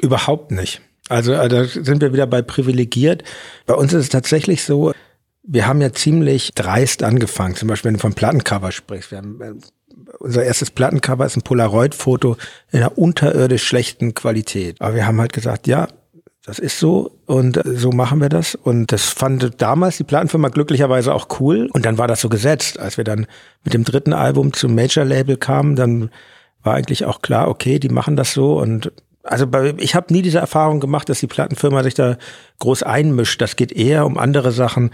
Überhaupt nicht. Also äh, da sind wir wieder bei privilegiert. Bei uns ist es tatsächlich so, wir haben ja ziemlich dreist angefangen. Zum Beispiel, wenn du von Plattencover sprichst. Wir haben, äh, unser erstes Plattencover ist ein Polaroid-Foto in einer unterirdisch schlechten Qualität. Aber wir haben halt gesagt, ja, das ist so und äh, so machen wir das. Und das fand damals die Plattenfirma glücklicherweise auch cool. Und dann war das so gesetzt. Als wir dann mit dem dritten Album zum Major-Label kamen, dann war eigentlich auch klar, okay, die machen das so und also bei, ich habe nie diese Erfahrung gemacht, dass die Plattenfirma sich da groß einmischt. Das geht eher um andere Sachen.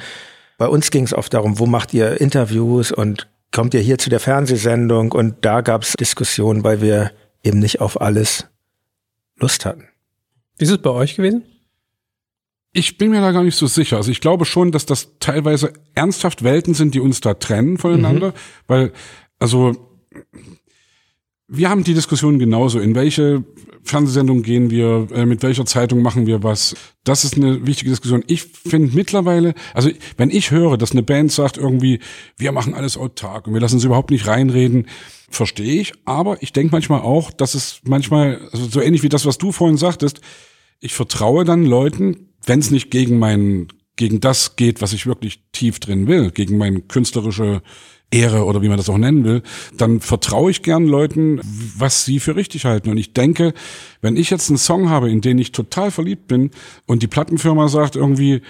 Bei uns ging es oft darum, wo macht ihr Interviews und kommt ihr hier zu der Fernsehsendung? Und da gab es Diskussionen, weil wir eben nicht auf alles Lust hatten. Wie ist es bei euch gewesen? Ich bin mir da gar nicht so sicher. Also ich glaube schon, dass das teilweise ernsthaft Welten sind, die uns da trennen voneinander, mhm. weil also wir haben die Diskussion genauso. In welche Fernsehsendung gehen wir? Äh, mit welcher Zeitung machen wir was? Das ist eine wichtige Diskussion. Ich finde mittlerweile, also wenn ich höre, dass eine Band sagt irgendwie, wir machen alles autark und wir lassen uns überhaupt nicht reinreden, verstehe ich. Aber ich denke manchmal auch, dass es manchmal, also so ähnlich wie das, was du vorhin sagtest, ich vertraue dann Leuten, wenn es nicht gegen mein, gegen das geht, was ich wirklich tief drin will, gegen meine künstlerische Ehre oder wie man das auch nennen will, dann vertraue ich gern Leuten, was sie für richtig halten. Und ich denke, wenn ich jetzt einen Song habe, in den ich total verliebt bin und die Plattenfirma sagt irgendwie,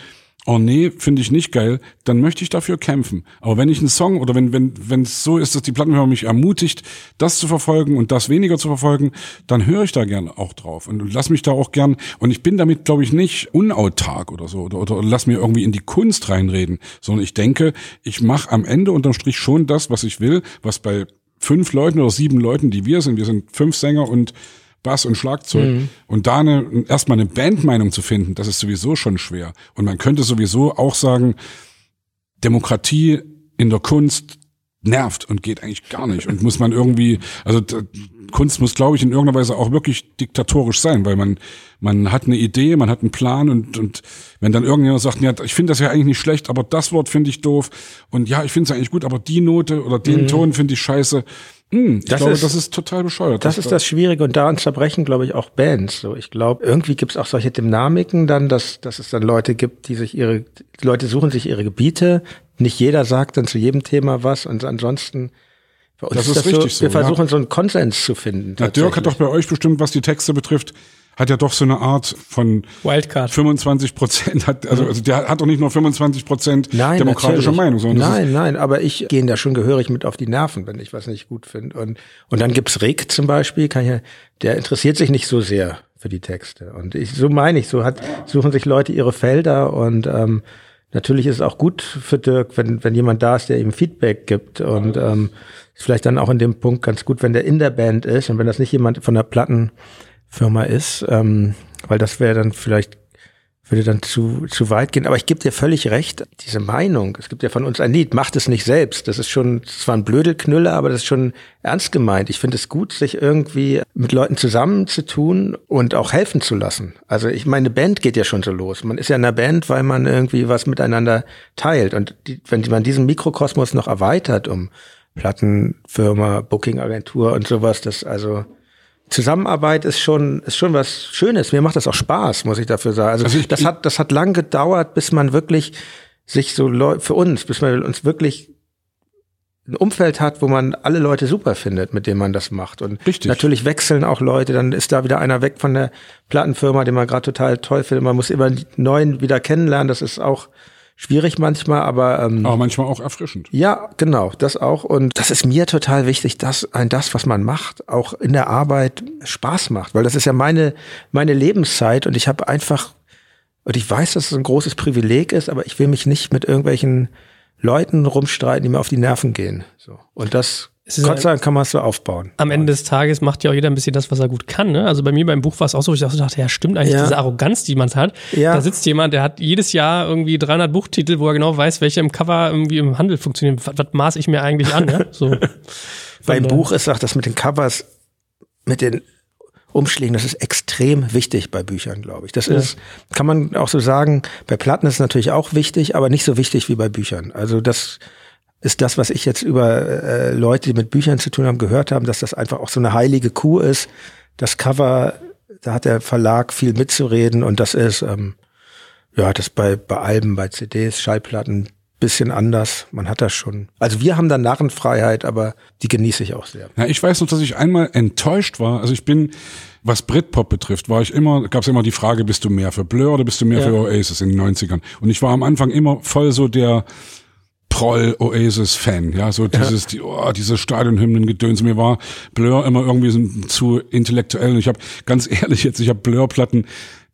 oh nee, finde ich nicht geil, dann möchte ich dafür kämpfen. Aber wenn ich einen Song oder wenn wenn wenn es so ist, dass die Plattenfirma mich ermutigt, das zu verfolgen und das weniger zu verfolgen, dann höre ich da gern auch drauf und lass mich da auch gern und ich bin damit glaube ich nicht unautark oder so oder, oder lass mir irgendwie in die Kunst reinreden, sondern ich denke, ich mache am Ende unterm Strich schon das, was ich will, was bei fünf Leuten oder sieben Leuten, die wir sind, wir sind fünf Sänger und Bass und Schlagzeug. Mhm. Und da eine, erstmal eine Bandmeinung zu finden, das ist sowieso schon schwer. Und man könnte sowieso auch sagen, Demokratie in der Kunst nervt und geht eigentlich gar nicht. Und muss man irgendwie, also Kunst muss, glaube ich, in irgendeiner Weise auch wirklich diktatorisch sein, weil man, man hat eine Idee, man hat einen Plan und, und wenn dann irgendjemand sagt, ja, ich finde das ja eigentlich nicht schlecht, aber das Wort finde ich doof und ja, ich finde es eigentlich gut, aber die Note oder den mhm. Ton finde ich scheiße, hm, ich das glaube, ist, das ist total bescheuert. Das, das ist das Schwierige und daran zerbrechen, glaube ich, auch Bands. So, ich glaube, irgendwie gibt es auch solche Dynamiken dann, dass, dass es dann Leute gibt, die sich ihre, Leute suchen sich ihre Gebiete. Nicht jeder sagt dann zu jedem Thema was und ansonsten bei uns das ist, das richtig so. Wir versuchen so einen Konsens zu finden. Ja, Dirk hat doch bei euch bestimmt, was die Texte betrifft, hat ja doch so eine Art von Wildcard. 25 Prozent hat, also, also der hat doch nicht nur 25 Prozent demokratische Meinung, sondern nein, nein, aber ich gehe da schon gehörig mit auf die Nerven, wenn ich was nicht gut finde. Und und dann gibt's Rick zum Beispiel, kann ich, der interessiert sich nicht so sehr für die Texte. Und ich, so meine ich, so hat suchen sich Leute ihre Felder und ähm, natürlich ist es auch gut für Dirk, wenn wenn jemand da ist, der ihm Feedback gibt und ähm, ist vielleicht dann auch in dem Punkt ganz gut, wenn der in der Band ist und wenn das nicht jemand von der Platten Firma ist, ähm, weil das wäre dann vielleicht würde dann zu, zu weit gehen. Aber ich gebe dir völlig recht, diese Meinung, es gibt ja von uns ein Lied, macht es nicht selbst. Das ist schon, zwar ein Blödelknüller, aber das ist schon ernst gemeint. Ich finde es gut, sich irgendwie mit Leuten zusammenzutun und auch helfen zu lassen. Also ich meine, Band geht ja schon so los. Man ist ja in einer Band, weil man irgendwie was miteinander teilt. Und die, wenn man diesen Mikrokosmos noch erweitert um Plattenfirma, Bookingagentur und sowas, das also Zusammenarbeit ist schon ist schon was Schönes. Mir macht das auch Spaß, muss ich dafür sagen. Also, also ich, das hat das hat lang gedauert, bis man wirklich sich so für uns, bis man uns wirklich ein Umfeld hat, wo man alle Leute super findet, mit denen man das macht. Und Richtig. natürlich wechseln auch Leute, dann ist da wieder einer weg von der Plattenfirma, den man gerade total toll findet. Man muss immer einen neuen wieder kennenlernen. Das ist auch schwierig manchmal, aber ähm, aber manchmal auch erfrischend. Ja, genau, das auch und das ist mir total wichtig, dass ein das, was man macht, auch in der Arbeit Spaß macht, weil das ist ja meine meine Lebenszeit und ich habe einfach und ich weiß, dass es ein großes Privileg ist, aber ich will mich nicht mit irgendwelchen Leuten rumstreiten, die mir auf die Nerven gehen. So und das Gott sei Dank kann man es so aufbauen. Am Ende des Tages macht ja auch jeder ein bisschen das, was er gut kann. Ne? Also bei mir beim Buch war es auch so, ich dachte, ja, stimmt eigentlich ja. diese Arroganz, die man hat. Ja. Da sitzt jemand, der hat jedes Jahr irgendwie 300 Buchtitel, wo er genau weiß, welche im Cover irgendwie im Handel funktionieren. Was, was maß ich mir eigentlich an? Ne? <laughs> So. beim Buch ist auch das mit den Covers, mit den Umschlägen, das ist extrem wichtig bei Büchern, glaube ich. Das ja. ist, kann man auch so sagen, bei Platten ist es natürlich auch wichtig, aber nicht so wichtig wie bei Büchern. Also das ist das, was ich jetzt über äh, Leute, die mit Büchern zu tun haben, gehört haben, dass das einfach auch so eine heilige Kuh ist. Das Cover, da hat der Verlag viel mitzureden und das ist, ähm, ja, das bei, bei Alben, bei CDs, Schallplatten bisschen anders. Man hat das schon. Also wir haben da Narrenfreiheit, aber die genieße ich auch sehr. Ja, ich weiß noch, dass ich einmal enttäuscht war. Also ich bin, was Britpop betrifft, war ich immer, gab es immer die Frage, bist du mehr für Blur oder bist du mehr ja. für Oasis in den 90ern? Und ich war am Anfang immer voll so der Proll Oasis Fan, ja, so dieses die, oh, diese Stadionhymnen gedöns mir war Blur immer irgendwie so zu intellektuell ich habe ganz ehrlich jetzt ich habe Blur Platten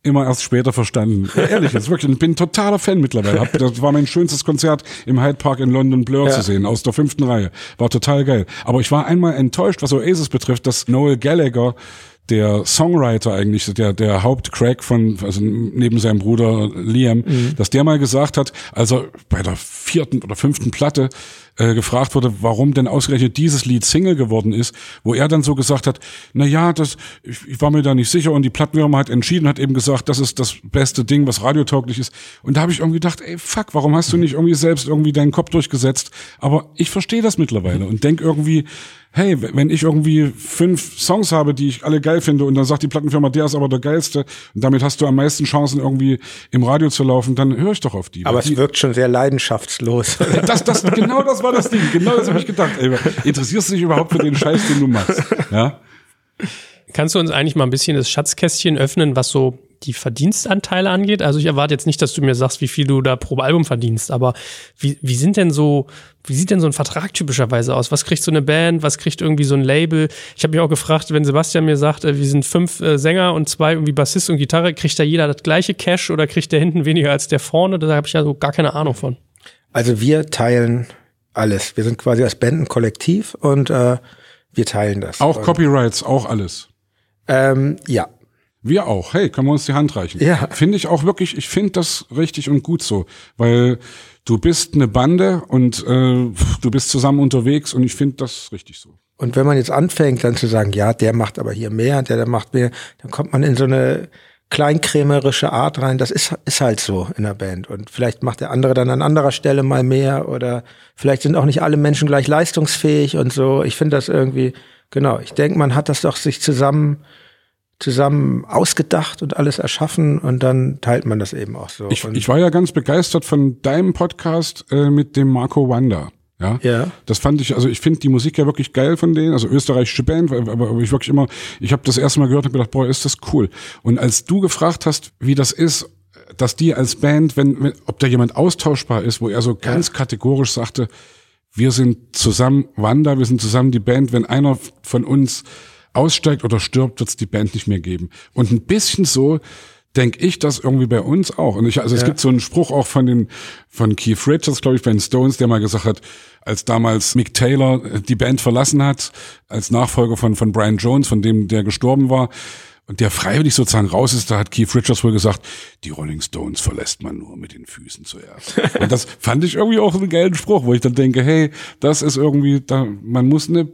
immer erst später verstanden. Ehrlich, jetzt wirklich, ich bin totaler Fan mittlerweile. Hab, das war mein schönstes Konzert im Hyde Park in London Blur ja. zu sehen, aus der fünften Reihe. War total geil. Aber ich war einmal enttäuscht, was Oasis betrifft, dass Noel Gallagher der Songwriter eigentlich, der, der Hauptcrack von, also neben seinem Bruder Liam, mhm. dass der mal gesagt hat, als er bei der vierten oder fünften Platte äh, gefragt wurde, warum denn ausgerechnet dieses Lied Single geworden ist, wo er dann so gesagt hat, na ja, das, ich, ich war mir da nicht sicher und die Plattenfirma hat entschieden, hat eben gesagt, das ist das beste Ding, was radiotauglich ist. Und da habe ich irgendwie gedacht, ey, fuck, warum hast du nicht irgendwie selbst irgendwie deinen Kopf durchgesetzt? Aber ich verstehe das mittlerweile und denk irgendwie, hey, wenn ich irgendwie fünf Songs habe, die ich alle geil finde und dann sagt die Plattenfirma, der ist aber der geilste und damit hast du am meisten Chancen irgendwie im Radio zu laufen, dann höre ich doch auf die. Aber die, es wirkt schon sehr leidenschaftslos. Das, das, genau das war das Ding. Genau das habe ich gedacht. Ey, interessierst du dich überhaupt für den Scheiß, den du machst? Ja. Kannst du uns eigentlich mal ein bisschen das Schatzkästchen öffnen, was so die Verdienstanteile angeht? Also ich erwarte jetzt nicht, dass du mir sagst, wie viel du da pro Album verdienst, aber wie, wie sind denn so, wie sieht denn so ein Vertrag typischerweise aus? Was kriegt so eine Band? Was kriegt irgendwie so ein Label? Ich habe mich auch gefragt, wenn Sebastian mir sagt, äh, wir sind fünf äh, Sänger und zwei irgendwie Bassist und Gitarre, kriegt da jeder das gleiche Cash oder kriegt der hinten weniger als der vorne? Da habe ich ja so gar keine Ahnung von. Also wir teilen alles. Wir sind quasi als Band ein Kollektiv und äh, wir teilen das. Auch Copyrights, auch alles. Ähm, ja. Wir auch. Hey, können wir uns die Hand reichen? Ja. Finde ich auch wirklich, ich finde das richtig und gut so, weil du bist eine Bande und äh, du bist zusammen unterwegs und ich finde das richtig so. Und wenn man jetzt anfängt, dann zu sagen, ja, der macht aber hier mehr, der, der macht mehr, dann kommt man in so eine kleinkrämerische Art rein. Das ist, ist halt so in der Band. Und vielleicht macht der andere dann an anderer Stelle mal mehr oder vielleicht sind auch nicht alle Menschen gleich leistungsfähig und so. Ich finde das irgendwie, genau. Ich denke, man hat das doch sich zusammen zusammen ausgedacht und alles erschaffen und dann teilt man das eben auch so. Ich, ich war ja ganz begeistert von deinem Podcast äh, mit dem Marco Wanda. Ja? ja. Das fand ich, also ich finde die Musik ja wirklich geil von denen, also österreichische Band, aber, aber ich wirklich immer, ich habe das erste Mal gehört und gedacht, boah, ist das cool. Und als du gefragt hast, wie das ist, dass die als Band, wenn, wenn ob da jemand austauschbar ist, wo er so ganz ja. kategorisch sagte, wir sind zusammen Wanda, wir sind zusammen die Band, wenn einer von uns aussteigt oder stirbt, wird es die Band nicht mehr geben. Und ein bisschen so denke ich das irgendwie bei uns auch. Und ich, also ja. es gibt so einen Spruch auch von den, von Keith Richards, glaube ich, bei den Stones, der mal gesagt hat, als damals Mick Taylor die Band verlassen hat, als Nachfolger von, von Brian Jones, von dem der gestorben war, und der freiwillig sozusagen raus ist, da hat Keith Richards wohl gesagt, die Rolling Stones verlässt man nur mit den Füßen zuerst. und das fand ich irgendwie auch einen geilen Spruch, wo ich dann denke, hey, das ist irgendwie, da, man muss eine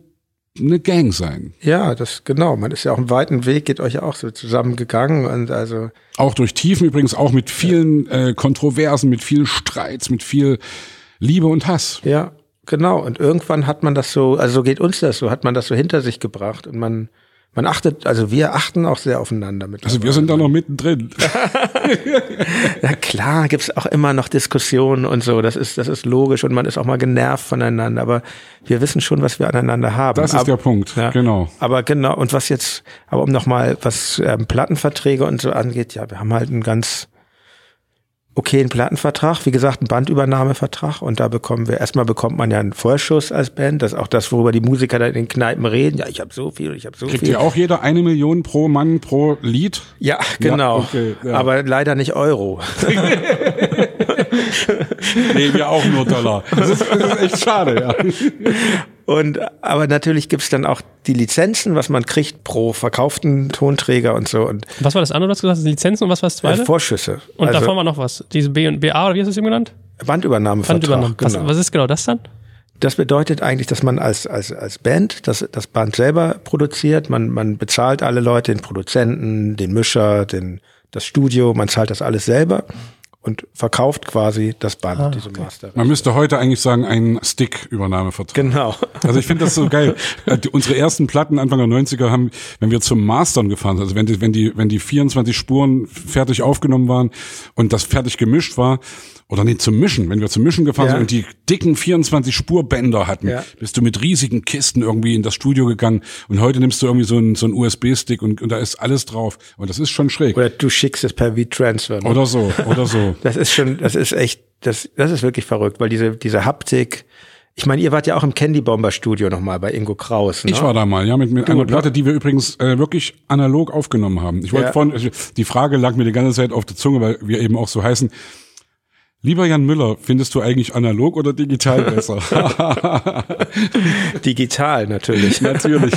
eine Gang sein. Ja, das genau. Man ist ja auch einen weiten Weg, geht euch ja auch so zusammengegangen und also auch durch Tiefen übrigens, auch mit vielen äh, Kontroversen, mit viel Streits, mit viel Liebe und Hass. Ja, genau. Und irgendwann hat man das so, also so geht uns das so, hat man das so hinter sich gebracht und man man achtet, also wir achten auch sehr aufeinander mit. Also wir sind da noch mittendrin. <laughs> ja klar, gibt's auch immer noch Diskussionen und so. Das ist, das ist logisch und man ist auch mal genervt voneinander. Aber wir wissen schon, was wir aneinander haben. Das ist aber, der Punkt, ja, genau. Aber genau, und was jetzt, aber um nochmal, was ähm, Plattenverträge und so angeht, ja, wir haben halt ein ganz okay, ein Plattenvertrag, wie gesagt, ein Bandübernahmevertrag und da bekommen wir, erstmal bekommt man ja einen Vorschuss als Band, das ist auch das, worüber die Musiker da in den Kneipen reden, ja, ich habe so viel, ich habe so Kriegt viel. Kriegt ihr auch jeder eine Million pro Mann pro Lied? Ja, genau, ja, okay, ja. aber leider nicht Euro. <laughs> <laughs> nee, wir auch nur Dollar. Das <laughs> ist, das ist echt schade, ja. Und aber natürlich gibt's dann auch die Lizenzen, was man kriegt pro verkauften Tonträger und so. Und was war das andere, was du gesagt hast? Lizenzen und was war das zweite? Äh, Vorschüsse. Und also, davon war noch was. Diese B und BA oder wie hast du es eben genannt? Bandübernahmevertrag. Bandübernahme. Genau. Was, was ist genau das dann? Das bedeutet eigentlich, dass man als, als, als Band das, das Band selber produziert. Man, man bezahlt alle Leute, den Produzenten, den Mischer, den, das Studio. Man zahlt das alles selber und verkauft quasi das Band, ah, diese okay. Master. Man müsste heute eigentlich sagen, ein Stick-Übernahmevertrag. Genau. Also ich finde das so geil. Äh, unsere ersten Platten Anfang der 90er haben, wenn wir zum Mastern gefahren sind, also wenn die, wenn die, wenn die 24 Spuren fertig aufgenommen waren und das fertig gemischt war, oder nicht zum Mischen, wenn wir zum Mischen gefahren ja. sind und die dicken 24 Spurbänder hatten, ja. bist du mit riesigen Kisten irgendwie in das Studio gegangen und heute nimmst du irgendwie so einen, so einen USB-Stick und, und da ist alles drauf und das ist schon schräg. Oder du schickst es per V-Transfer. Ne? Oder so, oder so. <laughs> das ist schon, das ist echt, das, das ist wirklich verrückt, weil diese, diese Haptik, ich meine, ihr wart ja auch im Candy Bomber Studio nochmal bei Ingo Kraus. Ne? Ich war da mal, ja, mit, mit einer Platte, die wir übrigens äh, wirklich analog aufgenommen haben. Ich wollte ja. vorhin, also die Frage lag mir die ganze Zeit auf der Zunge, weil wir eben auch so heißen. Lieber Jan Müller, findest du eigentlich analog oder digital <laughs> besser? <laughs> digital natürlich. natürlich.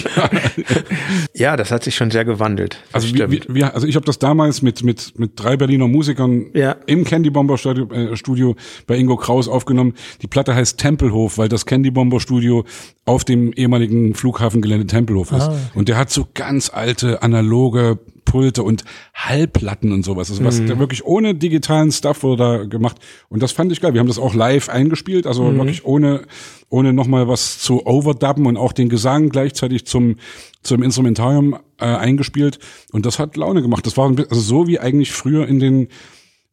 <laughs> ja, das hat sich schon sehr gewandelt. Also, wie, wie, also ich habe das damals mit mit mit drei Berliner Musikern ja. im Candy Bomber Studio, äh, Studio bei Ingo Kraus aufgenommen. Die Platte heißt Tempelhof, weil das Candy Bomber Studio auf dem ehemaligen Flughafengelände Tempelhof ist. Ah. Und der hat so ganz alte analoge Pulte und Hallplatten und sowas. Also was mhm. wirklich ohne digitalen Stuff wurde da gemacht. Und das fand ich geil. Wir haben das auch live eingespielt, also mhm. wirklich ohne, ohne nochmal was zu overdubben und auch den Gesang gleichzeitig zum, zum Instrumentarium äh, eingespielt. Und das hat Laune gemacht. Das war also so wie eigentlich früher in den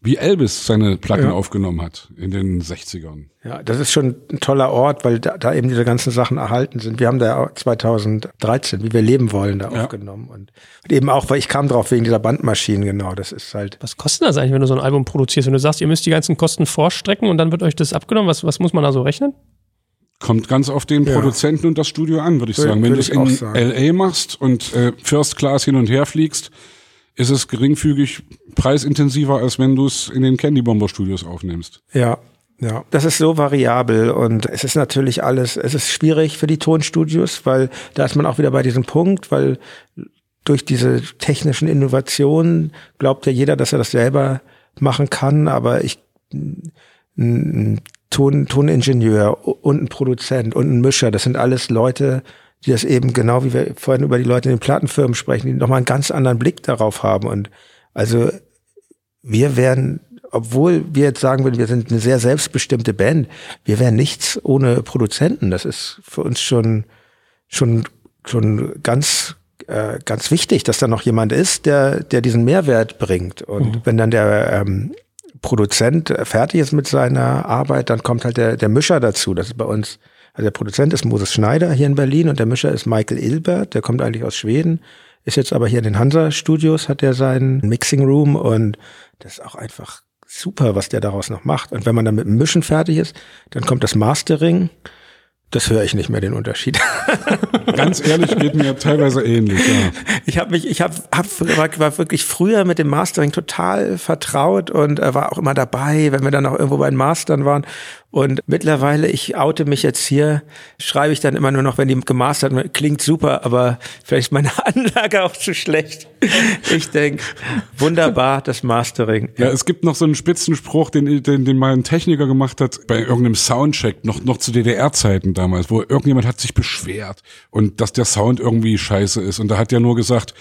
wie Elvis seine Platten ja. aufgenommen hat in den 60ern. Ja, das ist schon ein toller Ort, weil da, da eben diese ganzen Sachen erhalten sind. Wir haben da 2013, wie wir leben wollen, da ja. aufgenommen. Und, und, eben auch, weil ich kam drauf wegen dieser Bandmaschinen, genau. Das ist halt. Was kostet das eigentlich, wenn du so ein Album produzierst? Wenn du sagst, ihr müsst die ganzen Kosten vorstrecken und dann wird euch das abgenommen, was, was muss man da so rechnen? Kommt ganz auf den ja. Produzenten und das Studio an, würde ich sagen. Wenn du es in LA machst und äh, First Class hin und her fliegst, ist es geringfügig preisintensiver, als wenn du es in den Candy Bomber Studios aufnimmst. Ja, ja, das ist so variabel und es ist natürlich alles, es ist schwierig für die Tonstudios, weil da ist man auch wieder bei diesem Punkt, weil durch diese technischen Innovationen glaubt ja jeder, dass er das selber machen kann, aber ich, ein Ton, Toningenieur und ein Produzent und ein Mischer, das sind alles Leute, die das eben genau wie wir vorhin über die Leute in den Plattenfirmen sprechen, die nochmal einen ganz anderen Blick darauf haben. Und also wir wären, obwohl wir jetzt sagen würden, wir sind eine sehr selbstbestimmte Band, wir wären nichts ohne Produzenten. Das ist für uns schon, schon, schon ganz, äh, ganz wichtig, dass da noch jemand ist, der, der diesen Mehrwert bringt. Und mhm. wenn dann der ähm, Produzent fertig ist mit seiner Arbeit, dann kommt halt der, der Mischer dazu. Das ist bei uns also der Produzent ist Moses Schneider hier in Berlin und der Mischer ist Michael Ilbert, der kommt eigentlich aus Schweden, ist jetzt aber hier in den Hansa-Studios, hat er seinen Mixing Room und das ist auch einfach super, was der daraus noch macht. Und wenn man dann mit dem Mischen fertig ist, dann kommt das Mastering das höre ich nicht mehr den Unterschied. <laughs> Ganz ehrlich, geht mir teilweise ähnlich. Ja. <laughs> Ich habe mich, ich habe, hab, war, war wirklich früher mit dem Mastering total vertraut und äh, war auch immer dabei, wenn wir dann auch irgendwo bei den Mastern waren. Und mittlerweile, ich oute mich jetzt hier, schreibe ich dann immer nur noch, wenn die gemastert wird, klingt super, aber vielleicht ist meine <laughs> Anlage auch zu schlecht. Ich denke, wunderbar, das Mastering. Ja, es gibt noch so einen Spitzenspruch, den, den, den mal ein Techniker gemacht hat bei irgendeinem Soundcheck, noch, noch zu DDR-Zeiten damals, wo irgendjemand hat sich beschwert und dass der Sound irgendwie scheiße ist. Und da hat er nur gesagt,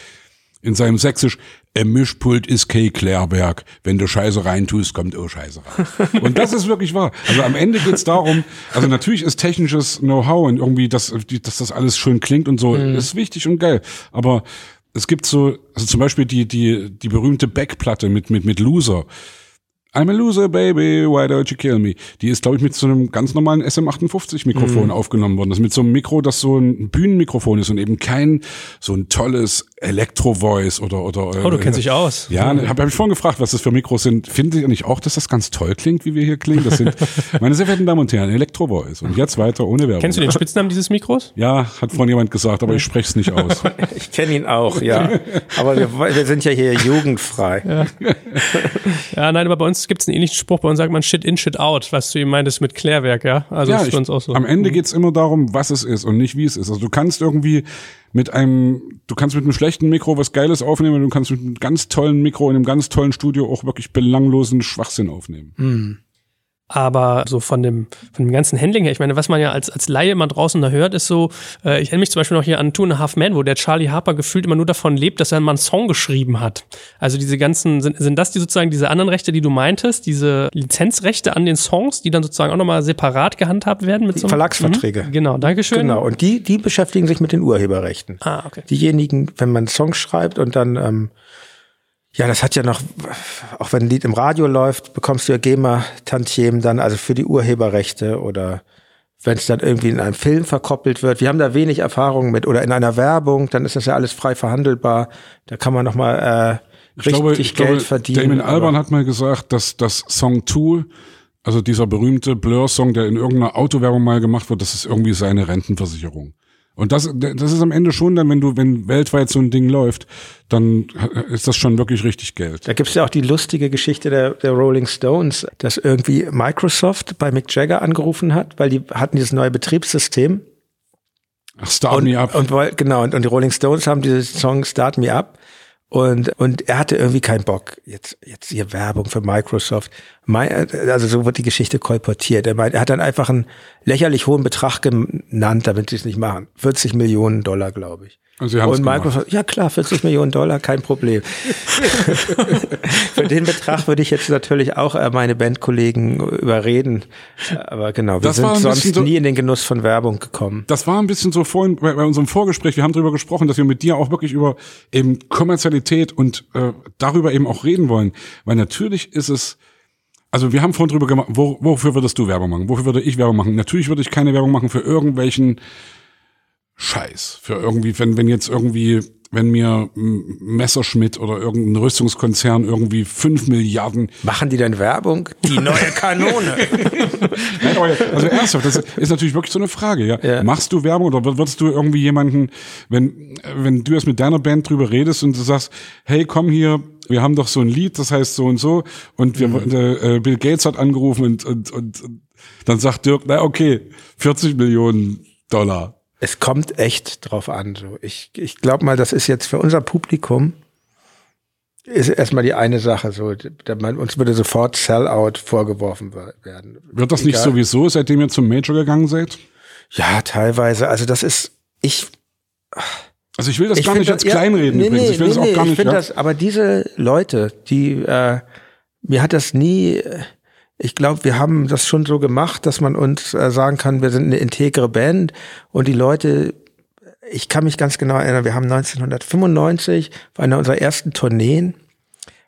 in seinem Sächsisch, im Mischpult ist Kay Klärberg. Wenn du Scheiße reintust, kommt auch Scheiße rein. <laughs> Und das ist wirklich wahr. Also am Ende geht's darum, also natürlich ist technisches Know-how und irgendwie, dass, dass das alles schön klingt und so, mhm. ist wichtig und geil. Aber es gibt so, also zum Beispiel die, die, die berühmte Backplatte mit, mit, mit Loser. I'm a loser, baby, why don't you kill me? Die ist, glaube ich, mit so einem ganz normalen SM58-Mikrofon mhm. aufgenommen worden. Das ist mit so einem Mikro, das so ein Bühnenmikrofon ist und eben kein so ein tolles Elektro-Voice oder, oder. Oh, du äh, kennst dich aus. Ja, habe hab ich vorhin gefragt, was das für Mikros sind. Findet ihr nicht auch, dass das ganz toll klingt, wie wir hier klingen? Das sind, <laughs> meine sehr verehrten Damen und Herren, Elektro-Voice. Und jetzt weiter ohne Werbung. Kennst du den Spitznamen dieses Mikros? Ja, hat vorhin jemand gesagt, aber ich spreche es nicht aus. <laughs> ich kenne ihn auch, ja. Aber wir, wir sind ja hier jugendfrei. Ja. ja, nein, aber bei uns gibt es einen ähnlichen Spruch, bei uns sagt man Shit in, Shit out, was du eben meintest mit Klärwerk, ja? Also ja, ist für uns auch so. Am Ende mhm. geht's immer darum, was es ist und nicht wie es ist. Also du kannst irgendwie mit einem, du kannst mit einem schlechten Mikro was Geiles aufnehmen, du kannst mit einem ganz tollen Mikro in einem ganz tollen Studio auch wirklich belanglosen Schwachsinn aufnehmen. Mhm. Aber so von dem, von dem ganzen Handling her, ich meine, was man ja als, als Laie mal draußen da hört, ist so, äh, ich erinnere mich zum Beispiel noch hier an Two and a Half Men, wo der Charlie Harper gefühlt immer nur davon lebt, dass er mal einen Song geschrieben hat. Also diese ganzen, sind, sind das die sozusagen diese anderen Rechte, die du meintest, diese Lizenzrechte an den Songs, die dann sozusagen auch nochmal separat gehandhabt werden mit so Verlagsverträge. Mhm. Genau, Dankeschön. Genau, und die, die beschäftigen sich mit den Urheberrechten. Ah, okay. Diejenigen, wenn man Songs schreibt und dann ähm, ja, das hat ja noch, auch wenn ein Lied im Radio läuft, bekommst du ja GEMA-Tantiemen dann, also für die Urheberrechte oder wenn es dann irgendwie in einem Film verkoppelt wird. Wir haben da wenig Erfahrung mit oder in einer Werbung, dann ist das ja alles frei verhandelbar. Da kann man nochmal äh, richtig glaube, Geld glaube, verdienen. Damon Alban hat mal gesagt, dass das Song Tool, also dieser berühmte Blur-Song, der in irgendeiner Autowerbung mal gemacht wird, das ist irgendwie seine Rentenversicherung. Und das, das ist am Ende schon dann, wenn du, wenn weltweit so ein Ding läuft, dann ist das schon wirklich richtig Geld. Da gibt's ja auch die lustige Geschichte der, der Rolling Stones, dass irgendwie Microsoft bei Mick Jagger angerufen hat, weil die hatten dieses neue Betriebssystem. Ach, Start und, Me Up. Und, genau, und, und die Rolling Stones haben dieses Song Start Me Up und, und er hatte irgendwie keinen Bock. Jetzt, jetzt hier Werbung für Microsoft. Also so wird die Geschichte kolportiert. Er meint, er hat dann einfach einen lächerlich hohen Betrag genannt, damit sie es nicht machen. 40 Millionen Dollar, glaube ich. Und, und Microsoft, gemacht. ja klar, 40 Millionen Dollar, kein Problem. <laughs> Für den Betrag würde ich jetzt natürlich auch äh, meine Bandkollegen überreden. Aber genau, wir das sind sonst so, nie in den Genuss von Werbung gekommen. Das war ein bisschen so vorhin bei, bei unserem Vorgespräch, wir haben darüber gesprochen, dass wir mit dir auch wirklich über eben Kommerzialität und äh, darüber eben auch reden wollen. Weil natürlich ist es, also wir haben vorhin drüber gemacht, wo, wofür würdest du Werbung machen? Wofür würde ich Werbung machen? Natürlich würde ich keine Werbung machen für irgendwelchen Scheiß. Für irgendwie, wenn, wenn jetzt irgendwie, wenn mir Messerschmidt oder irgendein Rüstungskonzern irgendwie fünf Milliarden. Machen die denn Werbung? Die <laughs> neue Kanone. <laughs> Nein, aber, also ernsthaft, das ist natürlich wirklich so eine Frage, ja. ja. Machst du Werbung oder würdest du irgendwie jemanden, wenn, wenn du jetzt mit deiner Band drüber redest und du sagst, hey, komm hier, wir haben doch so ein Lied, das heißt so und so, und wir, mhm. äh, Bill Gates hat angerufen und, und, und, und dann sagt Dirk, na okay, 40 Millionen Dollar es kommt echt drauf an. So. Ich, ich glaube mal, das ist jetzt für unser Publikum ist erstmal die eine Sache so, man, uns würde sofort Sellout vorgeworfen werden. Wird das nicht Egal. sowieso, seitdem ihr zum Major gegangen seid? Ja, teilweise. Also das ist, ich. Also ich will das ich gar nicht als ja, kleinreden nee, übrigens. Ich will nee, das auch gar nicht. Ich finde ja. das, aber diese Leute, die, äh, mir hat das nie, ich glaube, wir haben das schon so gemacht, dass man uns äh, sagen kann, wir sind eine integre Band und die Leute, ich kann mich ganz genau erinnern, wir haben 1995 bei einer unserer ersten Tourneen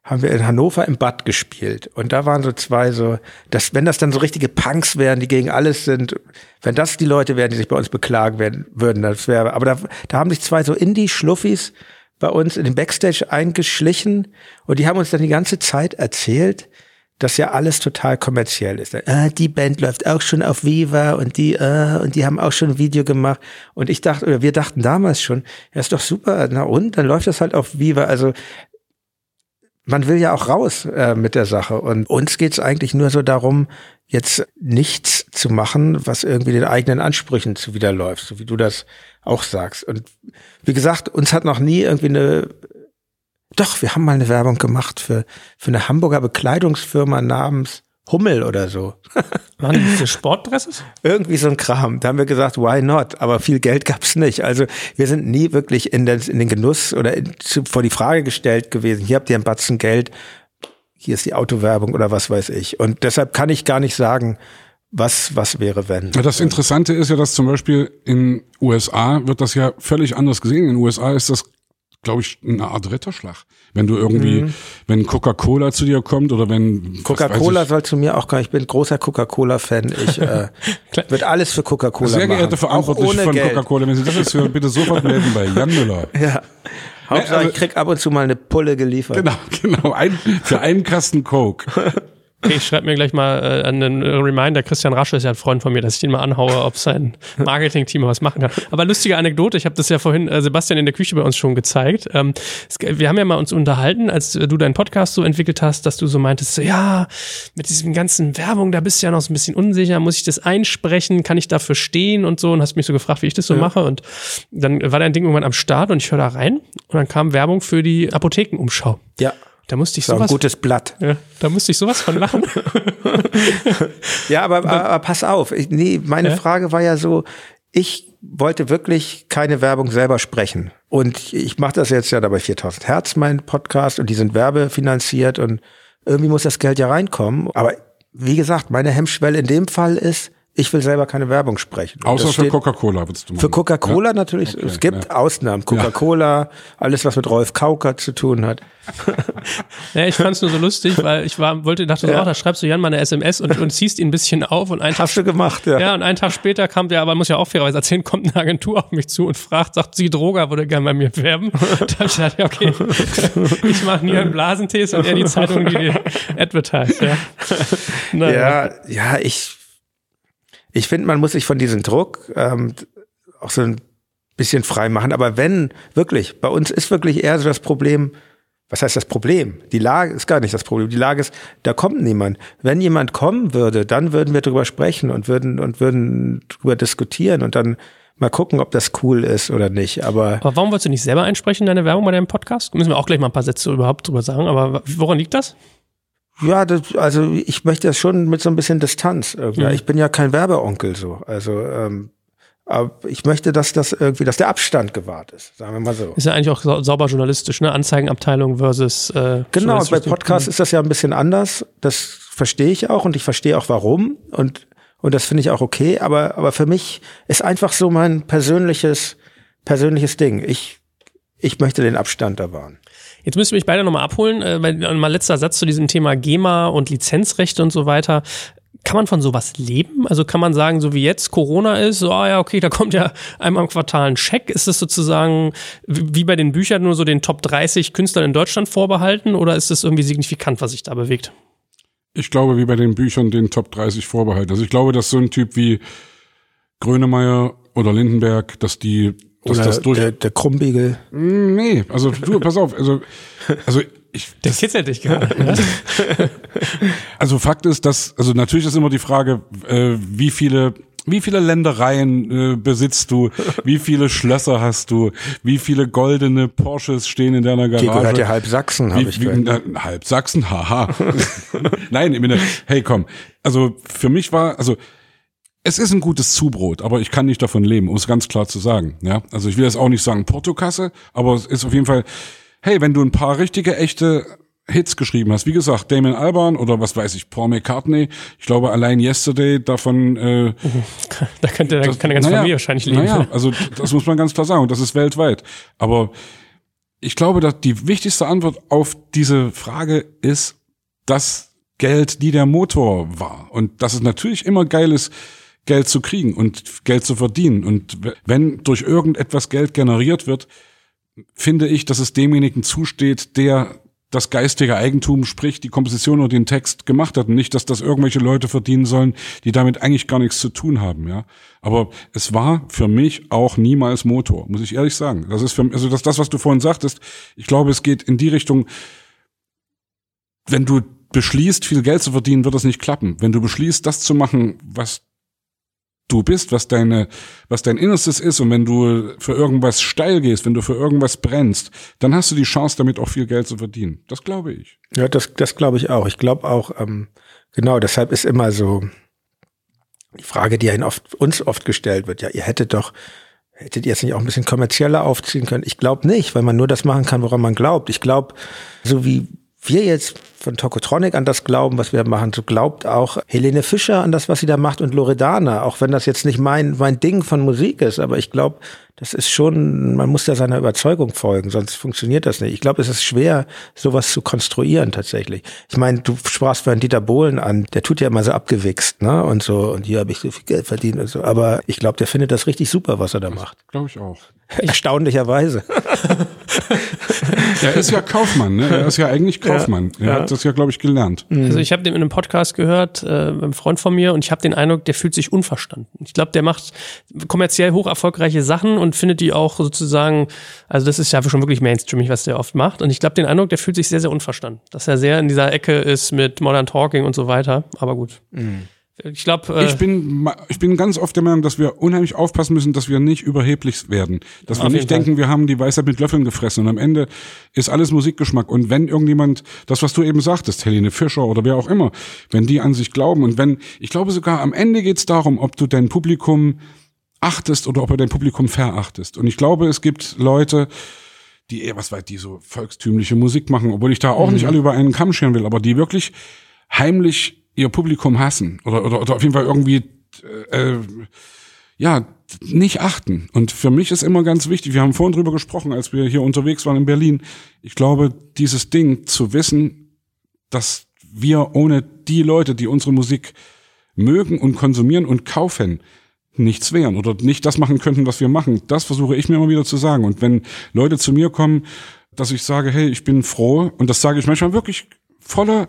haben wir in Hannover im Bad gespielt. Und da waren so zwei so, dass, wenn das dann so richtige Punks wären, die gegen alles sind, wenn das die Leute wären, die sich bei uns beklagen werden, würden, das wäre, aber da, da haben sich zwei so Indie-Schluffis bei uns in den Backstage eingeschlichen und die haben uns dann die ganze Zeit erzählt, dass ja alles total kommerziell ist. Äh, die Band läuft auch schon auf Viva und die äh, und die haben auch schon ein Video gemacht und ich dachte oder wir dachten damals schon, ja ist doch super, na und dann läuft das halt auf Viva. Also man will ja auch raus äh, mit der Sache. Und uns geht's eigentlich nur so darum, jetzt nichts zu machen, was irgendwie den eigenen Ansprüchen zuwiderläuft, so wie du das auch sagst. Und wie gesagt, uns hat noch nie irgendwie eine doch, wir haben mal eine Werbung gemacht für, für eine Hamburger Bekleidungsfirma namens Hummel oder so. <laughs> Waren die für Sportdresses? Irgendwie so ein Kram. Da haben wir gesagt, why not? Aber viel Geld gab's nicht. Also wir sind nie wirklich in den, in den Genuss oder in, zu, vor die Frage gestellt gewesen, hier habt ihr ein Batzen Geld, hier ist die Autowerbung oder was weiß ich. Und deshalb kann ich gar nicht sagen, was, was wäre, wenn. Das Interessante ist ja, dass zum Beispiel in USA wird das ja völlig anders gesehen. In den USA ist das glaube ich, eine Art Ritterschlag. Wenn du irgendwie, mhm. wenn Coca-Cola zu dir kommt oder wenn Coca-Cola soll zu mir auch kommen. Ich bin großer Coca-Cola-Fan. Ich äh, <laughs> wird alles für Coca-Cola Sehr geehrte Verantwortliche von Coca-Cola, wenn Sie das jetzt hören, bitte sofort melden bei Jan Müller. <laughs> Ja. Hauptsache, ich krieg ab und zu mal eine Pulle geliefert. Genau, genau. Ein, für einen Kasten Coke. <laughs> Ich schreibe mir gleich mal äh, einen Reminder. Christian Rasche ist ja ein Freund von mir, dass ich ihn mal anhaue, ob sein <laughs> Marketing-Team was machen kann. Aber lustige Anekdote, ich habe das ja vorhin äh, Sebastian in der Küche bei uns schon gezeigt. Ähm, es, wir haben ja mal uns unterhalten, als du deinen Podcast so entwickelt hast, dass du so meintest, so, ja, mit diesem ganzen Werbung, da bist du ja noch so ein bisschen unsicher, muss ich das einsprechen, kann ich dafür stehen und so und hast mich so gefragt, wie ich das so ja. mache und dann war dein Ding irgendwann am Start und ich höre da rein und dann kam Werbung für die Apothekenumschau. Ja. Da musste ich sowas. So ein gutes Blatt. Ja, da musste ich sowas von lachen. <laughs> ja, aber, aber, pass auf. Ich, nee, meine ja? Frage war ja so, ich wollte wirklich keine Werbung selber sprechen. Und ich mache das jetzt ja dabei 4000 Hertz, mein Podcast, und die sind werbefinanziert und irgendwie muss das Geld ja reinkommen. Aber wie gesagt, meine Hemmschwelle in dem Fall ist, ich will selber keine Werbung sprechen. Außer für Coca-Cola würdest du machen. Für Coca-Cola ja? natürlich. Okay, es gibt ja. Ausnahmen. Coca-Cola, alles was mit Rolf Kauker zu tun hat. <laughs> ja, ich fand es nur so lustig, weil ich war, wollte, dachte so, ja. oh, da schreibst du Jan mal eine SMS und, und ziehst ihn ein bisschen auf und einen Hast Tag, du gemacht, ja. Ja, und einen Tag später kam der, aber muss ja auch fairerweise erzählen, kommt eine Agentur auf mich zu und fragt, sagt, sie Droger würde gerne bei mir werben. da habe ich gedacht, ja, okay, ich mache nie einen Blasentest und er die Zeitung, die die advertise, ja. <laughs> Ja, ja, ich, ich finde, man muss sich von diesem Druck ähm, auch so ein bisschen frei machen. Aber wenn, wirklich, bei uns ist wirklich eher so das Problem, was heißt das Problem? Die Lage ist gar nicht das Problem. Die Lage ist, da kommt niemand. Wenn jemand kommen würde, dann würden wir darüber sprechen und würden, und würden darüber diskutieren und dann mal gucken, ob das cool ist oder nicht. Aber, aber warum wolltest du nicht selber einsprechen, deine Werbung bei deinem Podcast? Müssen wir auch gleich mal ein paar Sätze überhaupt drüber sagen. Aber woran liegt das? Ja, das, also ich möchte das schon mit so ein bisschen Distanz. Irgendwie. Mhm. Ich bin ja kein Werbeonkel so. Also ähm, aber ich möchte, dass das irgendwie, dass der Abstand gewahrt ist, sagen wir mal so. Ist ja eigentlich auch sauber journalistisch, ne? Anzeigenabteilung versus äh, Genau, bei Podcasts ist das ja ein bisschen anders. Das verstehe ich auch und ich verstehe auch warum und und das finde ich auch okay. Aber aber für mich ist einfach so mein persönliches persönliches Ding. Ich ich möchte den Abstand da wahren. Jetzt müssen wir mich beide nochmal abholen, äh, weil mal letzter Satz zu diesem Thema GEMA und Lizenzrechte und so weiter. Kann man von sowas leben? Also kann man sagen, so wie jetzt Corona ist, so, ah ja, okay, da kommt ja einmal im Quartal ein Scheck. Ist es sozusagen wie bei den Büchern nur so den Top 30 Künstlern in Deutschland vorbehalten oder ist es irgendwie signifikant, was sich da bewegt? Ich glaube, wie bei den Büchern den Top 30 vorbehalten. Also ich glaube, dass so ein Typ wie Grönemeyer oder Lindenberg, dass die dass Oder das durch der, der Krummbiegel. Mm, nee, also du, pass auf, also, also ich. Das kitzelt dich gerade. Ne? <laughs> also Fakt ist, dass, also natürlich ist immer die Frage, äh, wie viele wie viele Ländereien äh, besitzt du? Wie viele Schlösser hast du? Wie viele goldene Porsches stehen in deiner Garage? Die gehört ja halb Sachsen, habe ich wie, äh, Halb Sachsen, haha. <laughs> Nein, ich meine, hey komm. Also für mich war, also es ist ein gutes Zubrot, aber ich kann nicht davon leben, um es ganz klar zu sagen. Ja, also ich will jetzt auch nicht sagen Portokasse, aber es ist auf jeden Fall, hey, wenn du ein paar richtige, echte Hits geschrieben hast, wie gesagt, Damon Albarn oder was weiß ich, Paul McCartney, ich glaube allein Yesterday davon, äh, <laughs> da könnte das, kann eine ganze naja, Familie wahrscheinlich leben. Naja, also das muss man ganz klar sagen und das ist weltweit. Aber ich glaube, dass die wichtigste Antwort auf diese Frage ist, dass Geld nie der Motor war und dass es natürlich immer geil ist, Geld zu kriegen und Geld zu verdienen. Und wenn durch irgendetwas Geld generiert wird, finde ich, dass es demjenigen zusteht, der das geistige Eigentum, sprich die Komposition oder den Text gemacht hat und nicht, dass das irgendwelche Leute verdienen sollen, die damit eigentlich gar nichts zu tun haben, ja. Aber es war für mich auch niemals Motor, muss ich ehrlich sagen. Das ist für, also das, das, was du vorhin sagtest, ich glaube, es geht in die Richtung, wenn du beschließt, viel Geld zu verdienen, wird das nicht klappen. Wenn du beschließt, das zu machen, was du bist, was deine, was dein Innerstes ist und wenn du für irgendwas steil gehst, wenn du für irgendwas brennst, dann hast du die Chance, damit auch viel Geld zu verdienen. Das glaube ich. Ja, das, das glaube ich auch. Ich glaube auch, ähm, genau, deshalb ist immer so die Frage, die ja oft, uns oft gestellt wird, ja, ihr hättet doch, hättet ihr es nicht auch ein bisschen kommerzieller aufziehen können? Ich glaube nicht, weil man nur das machen kann, woran man glaubt. Ich glaube, so wie wir jetzt von Tokotronic an das glauben, was wir machen, so glaubt auch Helene Fischer an das, was sie da macht und Loredana, auch wenn das jetzt nicht mein, mein Ding von Musik ist, aber ich glaube, das ist schon, man muss da seiner Überzeugung folgen, sonst funktioniert das nicht. Ich glaube, es ist schwer, sowas zu konstruieren tatsächlich. Ich meine, du sprachst vorhin Dieter Bohlen an, der tut ja immer so abgewichst, ne? Und so, und hier habe ich so viel Geld verdient und so. Aber ich glaube, der findet das richtig super, was er da macht. Glaube ich auch. <laughs> Erstaunlicherweise. <laughs> er ist ja Kaufmann, ne? Er ist ja eigentlich Kaufmann. Ja, er ja. hat das ja, glaube ich, gelernt. Mhm. Also ich habe den in einem Podcast gehört, äh, einem Freund von mir, und ich habe den Eindruck, der fühlt sich unverstanden. Ich glaube, der macht kommerziell hoch erfolgreiche Sachen und findet die auch sozusagen, also das ist ja schon wirklich mainstreamig, was der oft macht. Und ich glaube, den Eindruck, der fühlt sich sehr, sehr unverstanden. Dass er sehr in dieser Ecke ist mit Modern Talking und so weiter. Aber gut. Mhm. Ich glaube, äh ich bin ich bin ganz oft der Meinung, dass wir unheimlich aufpassen müssen, dass wir nicht überheblich werden, dass wir nicht denken, wir haben die Weisheit mit Löffeln gefressen. Und am Ende ist alles Musikgeschmack. Und wenn irgendjemand das was du eben sagtest, Helene Fischer oder wer auch immer, wenn die an sich glauben und wenn ich glaube sogar am Ende geht es darum, ob du dein Publikum achtest oder ob du dein Publikum verachtest. Und ich glaube, es gibt Leute die eher was weiß die so volkstümliche Musik machen, obwohl ich da auch mhm. nicht alle über einen Kamm scheren will, aber die wirklich heimlich ihr Publikum hassen oder, oder, oder auf jeden Fall irgendwie äh, ja nicht achten. Und für mich ist immer ganz wichtig, wir haben vorhin drüber gesprochen, als wir hier unterwegs waren in Berlin. Ich glaube, dieses Ding zu wissen, dass wir ohne die Leute, die unsere Musik mögen und konsumieren und kaufen, nichts wären oder nicht das machen könnten, was wir machen. Das versuche ich mir immer wieder zu sagen. Und wenn Leute zu mir kommen, dass ich sage, hey, ich bin froh, und das sage ich manchmal wirklich voller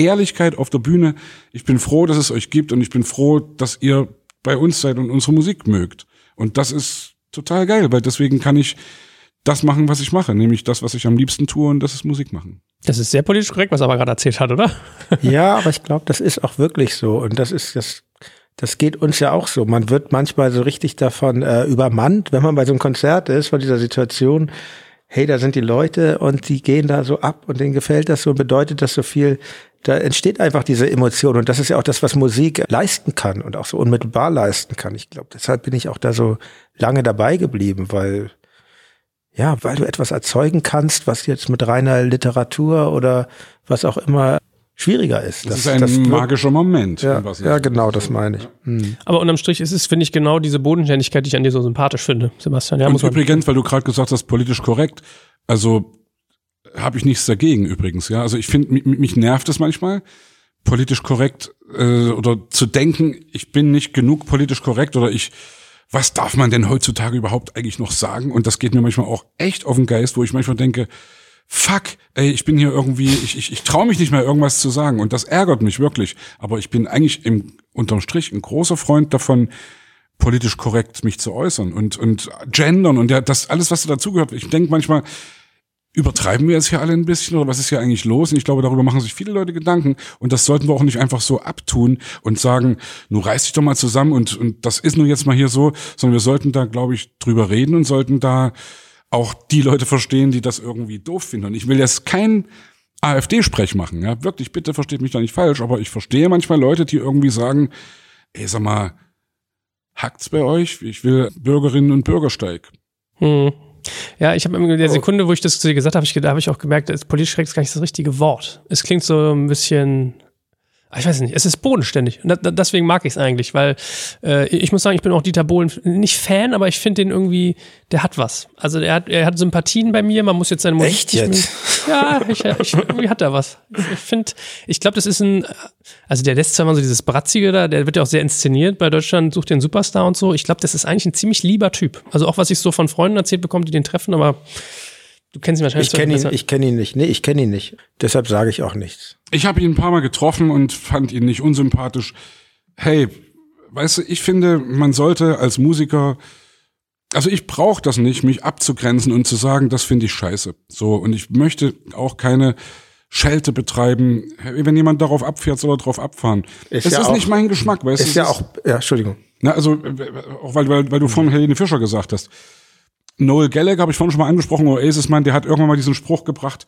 Ehrlichkeit auf der Bühne. Ich bin froh, dass es euch gibt und ich bin froh, dass ihr bei uns seid und unsere Musik mögt. Und das ist total geil, weil deswegen kann ich das machen, was ich mache, nämlich das, was ich am liebsten tue und das ist Musik machen. Das ist sehr politisch korrekt, was er aber gerade erzählt hat, oder? <laughs> ja, aber ich glaube, das ist auch wirklich so und das ist das das geht uns ja auch so. Man wird manchmal so richtig davon äh, übermannt, wenn man bei so einem Konzert ist, von dieser Situation, hey, da sind die Leute und die gehen da so ab und denen gefällt das so und bedeutet das so viel da entsteht einfach diese Emotion und das ist ja auch das, was Musik leisten kann und auch so unmittelbar leisten kann. Ich glaube, deshalb bin ich auch da so lange dabei geblieben, weil ja, weil du etwas erzeugen kannst, was jetzt mit reiner Literatur oder was auch immer schwieriger ist. Das, das ist ein das magischer Moment. Ja, ja genau, das meine ich. Mhm. Aber unterm Strich ist es, finde ich, genau diese Bodenständigkeit, die ich an dir so sympathisch finde, Sebastian. Ja, und übrigens, weil du gerade gesagt hast, politisch korrekt, also habe ich nichts dagegen übrigens. Ja, also ich finde, mich, mich nervt es manchmal, politisch korrekt äh, oder zu denken, ich bin nicht genug politisch korrekt oder ich, was darf man denn heutzutage überhaupt eigentlich noch sagen? Und das geht mir manchmal auch echt auf den Geist, wo ich manchmal denke, fuck, ey, ich bin hier irgendwie, ich, ich, ich traue mich nicht mehr irgendwas zu sagen und das ärgert mich wirklich. Aber ich bin eigentlich im unterm Strich ein großer Freund davon, politisch korrekt mich zu äußern und und gendern und ja, das alles, was dazugehört. Ich denke manchmal, übertreiben wir jetzt hier alle ein bisschen oder was ist hier eigentlich los? Und ich glaube, darüber machen sich viele Leute Gedanken und das sollten wir auch nicht einfach so abtun und sagen, nur reiß dich doch mal zusammen und, und das ist nur jetzt mal hier so, sondern wir sollten da, glaube ich, drüber reden und sollten da auch die Leute verstehen, die das irgendwie doof finden. Und ich will jetzt kein AfD-Sprech machen, ja, wirklich, bitte versteht mich da nicht falsch, aber ich verstehe manchmal Leute, die irgendwie sagen, ey, sag mal, hackt's bei euch? Ich will Bürgerinnen und Bürgersteig. Hm. Ja, ich habe in der oh. Sekunde, wo ich das zu dir gesagt habe, ich, da habe ich auch gemerkt, politisch korrekt ist gar nicht das richtige Wort. Es klingt so ein bisschen ich weiß nicht, es ist bodenständig. Und deswegen mag ich es eigentlich, weil äh, ich muss sagen, ich bin auch Dieter Bohlen nicht Fan, aber ich finde den irgendwie, der hat was. Also er hat, er hat Sympathien bei mir, man muss jetzt seine Musik. Echt jetzt? Ja, ich, ich, irgendwie hat er was. Ich finde, ich glaube, das ist ein, also der lässt zwar mal so dieses Bratzige da, der wird ja auch sehr inszeniert bei Deutschland, sucht den Superstar und so. Ich glaube, das ist eigentlich ein ziemlich lieber Typ. Also auch was ich so von Freunden erzählt bekomme, die den treffen, aber Du kennst ihn wahrscheinlich. Ich kenne ihn, ich kenne ihn nicht. Nee, ich kenne ihn nicht. Deshalb sage ich auch nichts. Ich habe ihn ein paar Mal getroffen und fand ihn nicht unsympathisch. Hey, weißt du, ich finde, man sollte als Musiker, also ich brauche das nicht, mich abzugrenzen und zu sagen, das finde ich scheiße. So und ich möchte auch keine Schelte betreiben. Wenn jemand darauf abfährt, soll er darauf abfahren. Ist es ja ist auch- nicht mein Geschmack, weißt du? Ist es ja auch, ja, Entschuldigung. Na, also, auch weil, weil, weil du vorhin Helene Fischer gesagt hast. Noel Gallagher habe ich vorhin schon mal angesprochen, Oasis-Mann, der hat irgendwann mal diesen Spruch gebracht,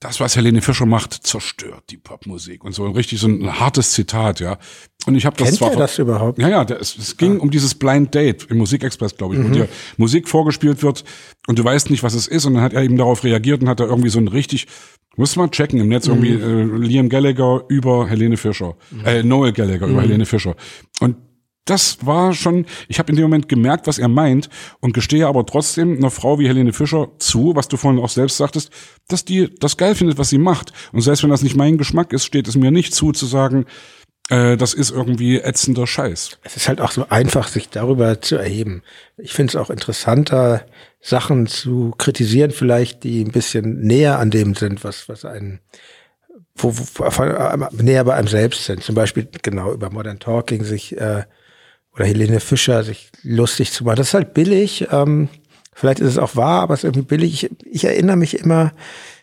das, was Helene Fischer macht, zerstört die Popmusik. Und so richtig so ein hartes Zitat, ja. Und ich habe das Kennt zwar... ihr das überhaupt? Ja, ja, der, es, ging um dieses Blind Date im Musikexpress, glaube ich, wo dir Musik vorgespielt wird und du weißt nicht, was es ist. Und dann hat er eben darauf reagiert und hat da irgendwie so ein richtig, muss man checken im Netz, irgendwie äh, Liam Gallagher über Helene Fischer, äh, Noel Gallagher über Helene Fischer. Und das war schon, ich habe in dem Moment gemerkt, was er meint und gestehe aber trotzdem einer Frau wie Helene Fischer zu, was du vorhin auch selbst sagtest, dass die das geil findet, was sie macht. Und selbst wenn das nicht mein Geschmack ist, steht es mir nicht zu, zu sagen, äh, das ist irgendwie ätzender Scheiß. Es ist halt auch so einfach, sich darüber zu erheben. Ich finde es auch interessanter, Sachen zu kritisieren, vielleicht, die ein bisschen näher an dem sind, was, was einen, wo, wo, näher bei einem selbst sind. Zum Beispiel genau über Modern Talking sich äh, oder Helene Fischer sich lustig zu machen. Das ist halt billig. Ähm, vielleicht ist es auch wahr, aber es ist irgendwie billig. Ich, ich erinnere mich immer,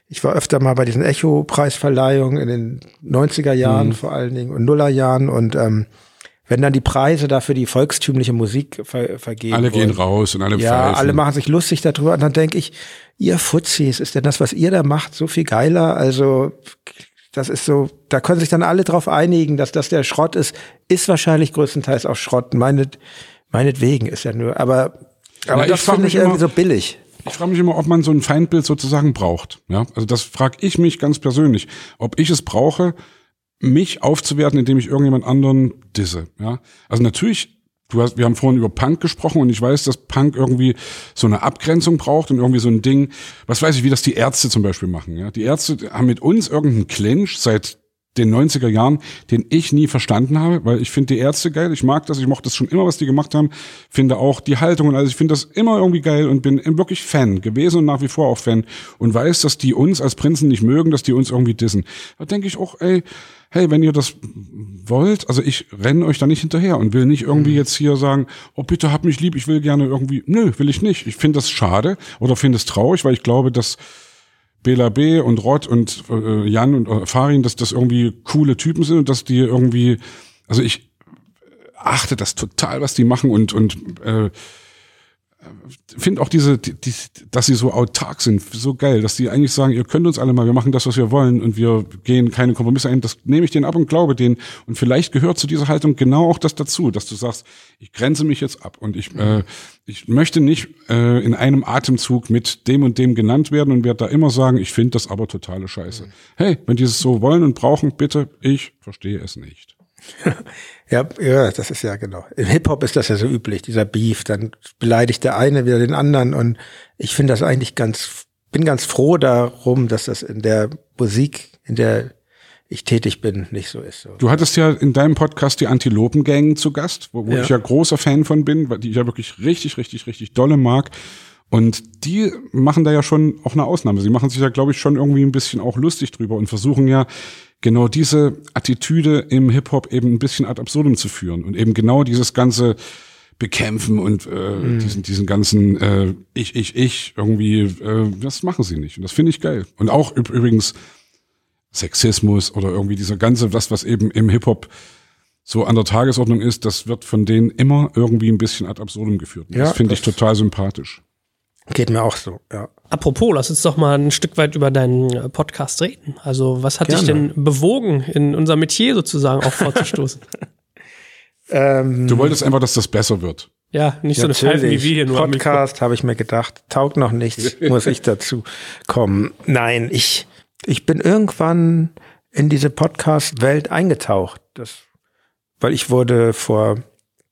ich war öfter mal bei diesen Echo-Preisverleihungen in den 90er Jahren vor allen Dingen und Nullerjahren und ähm, wenn dann die Preise dafür die volkstümliche Musik ver vergeben Alle gehen wurden. raus und alle Ja, pfeifen. alle machen sich lustig darüber und dann denke ich, ihr Fuzis, ist denn das, was ihr da macht, so viel geiler? Also das ist so, da können sich dann alle drauf einigen, dass das der Schrott ist, ist wahrscheinlich größtenteils auch Schrott. Meinet, meinetwegen ist ja nur, aber, aber Ja, ich das finde ich irgendwie immer- so billig. Ich frage mich immer, ob man so ein Feindbild sozusagen braucht. Ja, also das frage ich mich ganz persönlich, ob ich es brauche, mich aufzuwerten, indem ich irgendjemand anderen disse. Ja, also natürlich. Du hast, wir haben vorhin über Punk gesprochen und ich weiß, dass Punk irgendwie so eine Abgrenzung braucht und irgendwie so ein Ding, was weiß ich, wie das die Ärzte zum Beispiel machen. Ja? Die Ärzte haben mit uns irgendeinen Clinch seit den 90er Jahren, den ich nie verstanden habe, weil ich finde die Ärzte geil, ich mag das, ich mochte das schon immer, was die gemacht haben, finde auch die Haltung und alles, ich finde das immer irgendwie geil und bin wirklich Fan gewesen und nach wie vor auch Fan und weiß, dass die uns als Prinzen nicht mögen, dass die uns irgendwie dissen. Da denke ich auch, ey, hey, wenn ihr das wollt, also ich renne euch da nicht hinterher und will nicht irgendwie jetzt hier sagen, oh bitte hab mich lieb, ich will gerne irgendwie, nö, will ich nicht. Ich finde das schade oder finde es traurig, weil ich glaube, dass Bela B. und Rod und äh, Jan und äh, Farin, dass das irgendwie coole Typen sind und dass die irgendwie, also ich achte das total, was die machen und und äh, finde auch diese, die, die, dass sie so autark sind, so geil, dass die eigentlich sagen, ihr könnt uns alle mal, wir machen das, was wir wollen und wir gehen keine Kompromisse ein. Das nehme ich denen ab und glaube denen. Und vielleicht gehört zu dieser Haltung genau auch das dazu, dass du sagst, ich grenze mich jetzt ab und ich, äh, ich möchte nicht äh, in einem Atemzug mit dem und dem genannt werden und werde da immer sagen, ich finde das aber totale Scheiße. Hey, wenn die es so wollen und brauchen, bitte, ich verstehe es nicht. <laughs> Ja, ja, das ist ja genau. Im Hip-Hop ist das ja so üblich, dieser Beef. Dann beleidigt der eine wieder den anderen. Und ich finde das eigentlich ganz, bin ganz froh darum, dass das in der Musik, in der ich tätig bin, nicht so ist. Du hattest ja in deinem Podcast die Antilopengang zu Gast, wo, wo Ja. ich ja großer Fan von bin, weil die ich ja wirklich richtig, richtig, richtig dolle mag. Und die machen da ja schon auch eine Ausnahme. Sie machen sich da, glaube ich, schon irgendwie ein bisschen auch lustig drüber und versuchen ja genau diese Attitüde im Hip-Hop eben ein bisschen ad absurdum zu führen und eben genau dieses ganze bekämpfen und äh, diesen diesen ganzen äh, ich ich ich irgendwie äh, das machen sie nicht und das finde ich geil und auch üb- übrigens Sexismus oder irgendwie dieser ganze, das, was eben im Hip-Hop so an der Tagesordnung ist, das wird von denen immer irgendwie ein bisschen ad absurdum geführt. Und Ja, das finde ich total sympathisch. Geht mir auch so, ja. Apropos, lass uns doch mal ein Stück weit über deinen äh, Podcast reden. Also, was hat dich Gerne. denn bewogen, in unser Metier sozusagen auch vorzustoßen? <laughs> Ähm, Du wolltest einfach, dass das besser wird. ja, nicht so eine Pfeife wie wir hier nur. Podcast habe ich mir gedacht, taugt noch nichts, <laughs> muss ich dazu kommen. Nein, ich, ich bin irgendwann in diese Podcast-Welt eingetaucht. Das, weil ich wurde vor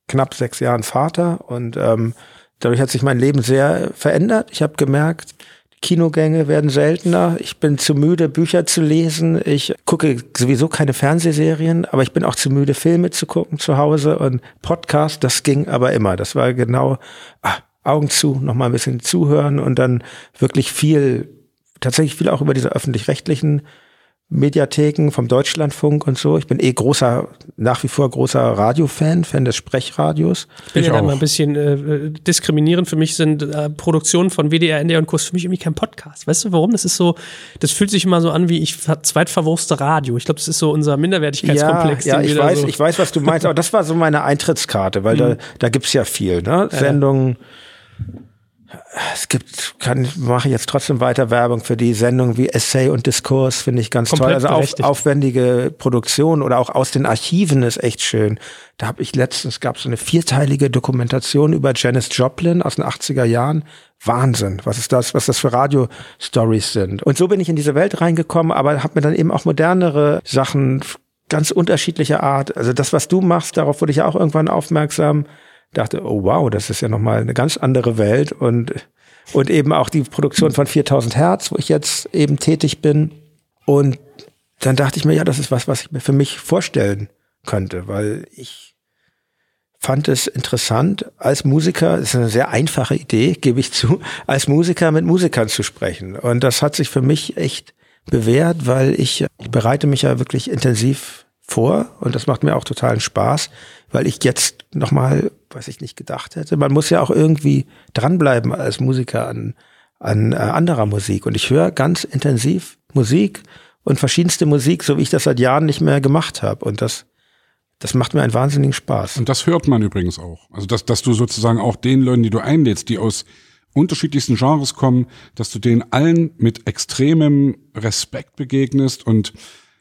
knapp sechs Jahren Vater und ähm, dadurch hat sich mein Leben sehr verändert. Ich habe gemerkt, Kinogänge werden seltener. Ich bin zu müde, Bücher zu lesen. Ich gucke sowieso keine Fernsehserien, aber ich bin auch zu müde, Filme zu gucken zu Hause. Und Podcast, das ging aber immer. Das war genau ah, Augen zu, noch mal ein bisschen zuhören und dann wirklich viel, tatsächlich viel auch über diese öffentlich-rechtlichen Mediatheken vom Deutschlandfunk und so. Ich bin eh großer, nach wie vor großer Radiofan, Fan des Sprechradios. Ich bin Ich ja da auch. mal ein bisschen äh, diskriminierend. Für mich sind äh, Produktionen von WDR, NDR und Kurs für mich irgendwie kein Podcast. Weißt du warum? Das ist so, das fühlt sich immer so an wie ich ver- zweitverwurste Radio. Ich glaube, das ist so unser Minderwertigkeitskomplex. Ja, ja ich weiß, so ich weiß, was du meinst, aber das war so meine Eintrittskarte, weil <laughs> da, da gibt's ja viel, ne? Sendungen. Es gibt, kann, mache ich jetzt trotzdem weiter Werbung für die Sendungen wie Essay und Diskurs, finde ich ganz Komplett toll. Also auf, aufwendige Produktion oder auch aus den Archiven ist echt schön. Da habe ich letztens, gab so eine vierteilige Dokumentation über Janis Joplin aus den 80er Jahren. Wahnsinn, was ist das, was das für Radio-Stories sind. Und so bin ich in diese Welt reingekommen, aber habe mir dann eben auch modernere Sachen ganz unterschiedlicher Art. Also das, was du machst, darauf wurde ich ja auch irgendwann aufmerksam. Dachte, oh wow, das ist ja nochmal eine ganz andere Welt und, und eben auch die Produktion von 4000 Hertz, wo ich jetzt eben tätig bin. Und dann dachte ich mir, ja, das ist was, was ich mir für mich vorstellen könnte, weil ich fand es interessant, als Musiker, das ist eine sehr einfache Idee, gebe ich zu, als Musiker mit Musikern zu sprechen. Und das hat sich für mich echt bewährt, weil ich, ich bereite mich ja wirklich intensiv vor und das macht mir auch totalen Spaß, weil ich jetzt nochmal, was ich nicht gedacht hätte, man muss ja auch irgendwie dranbleiben als Musiker an, an äh, anderer Musik. Und ich höre ganz intensiv Musik und verschiedenste Musik, so wie ich das seit Jahren nicht mehr gemacht habe. Und das, das macht mir einen wahnsinnigen Spaß. Und das hört man übrigens auch. Also, dass, dass du sozusagen auch den Leuten, die du einlädst, die aus unterschiedlichsten Genres kommen, dass du denen allen mit extremem Respekt begegnest und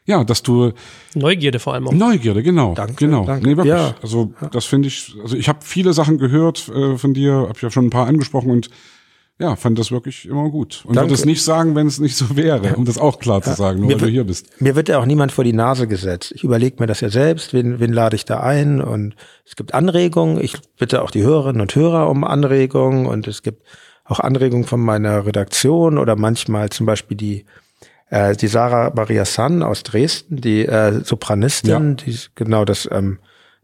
ja, dass du Neugierde vor allem auch. Neugierde, genau, Danke, genau, danke. nee wirklich. Ja. Also das finde ich, also ich habe viele Sachen gehört äh, von dir, habe ich ja schon ein paar angesprochen und ja, fand das wirklich immer gut. Und Danke. würde es nicht sagen, wenn es nicht so wäre, um das auch klar zu sagen, nur Mir weil du wird- hier bist. Mir wird ja auch niemand vor die Nase gesetzt. Ich überlege mir das ja selbst, wen, wen lade ich da ein und es gibt Anregungen. Ich bitte auch die Hörerinnen und Hörer um Anregungen und es gibt auch Anregungen von meiner Redaktion oder manchmal zum Beispiel die äh, die Sarah Maria San aus Dresden, die äh, Sopranistin, die genau das ähm,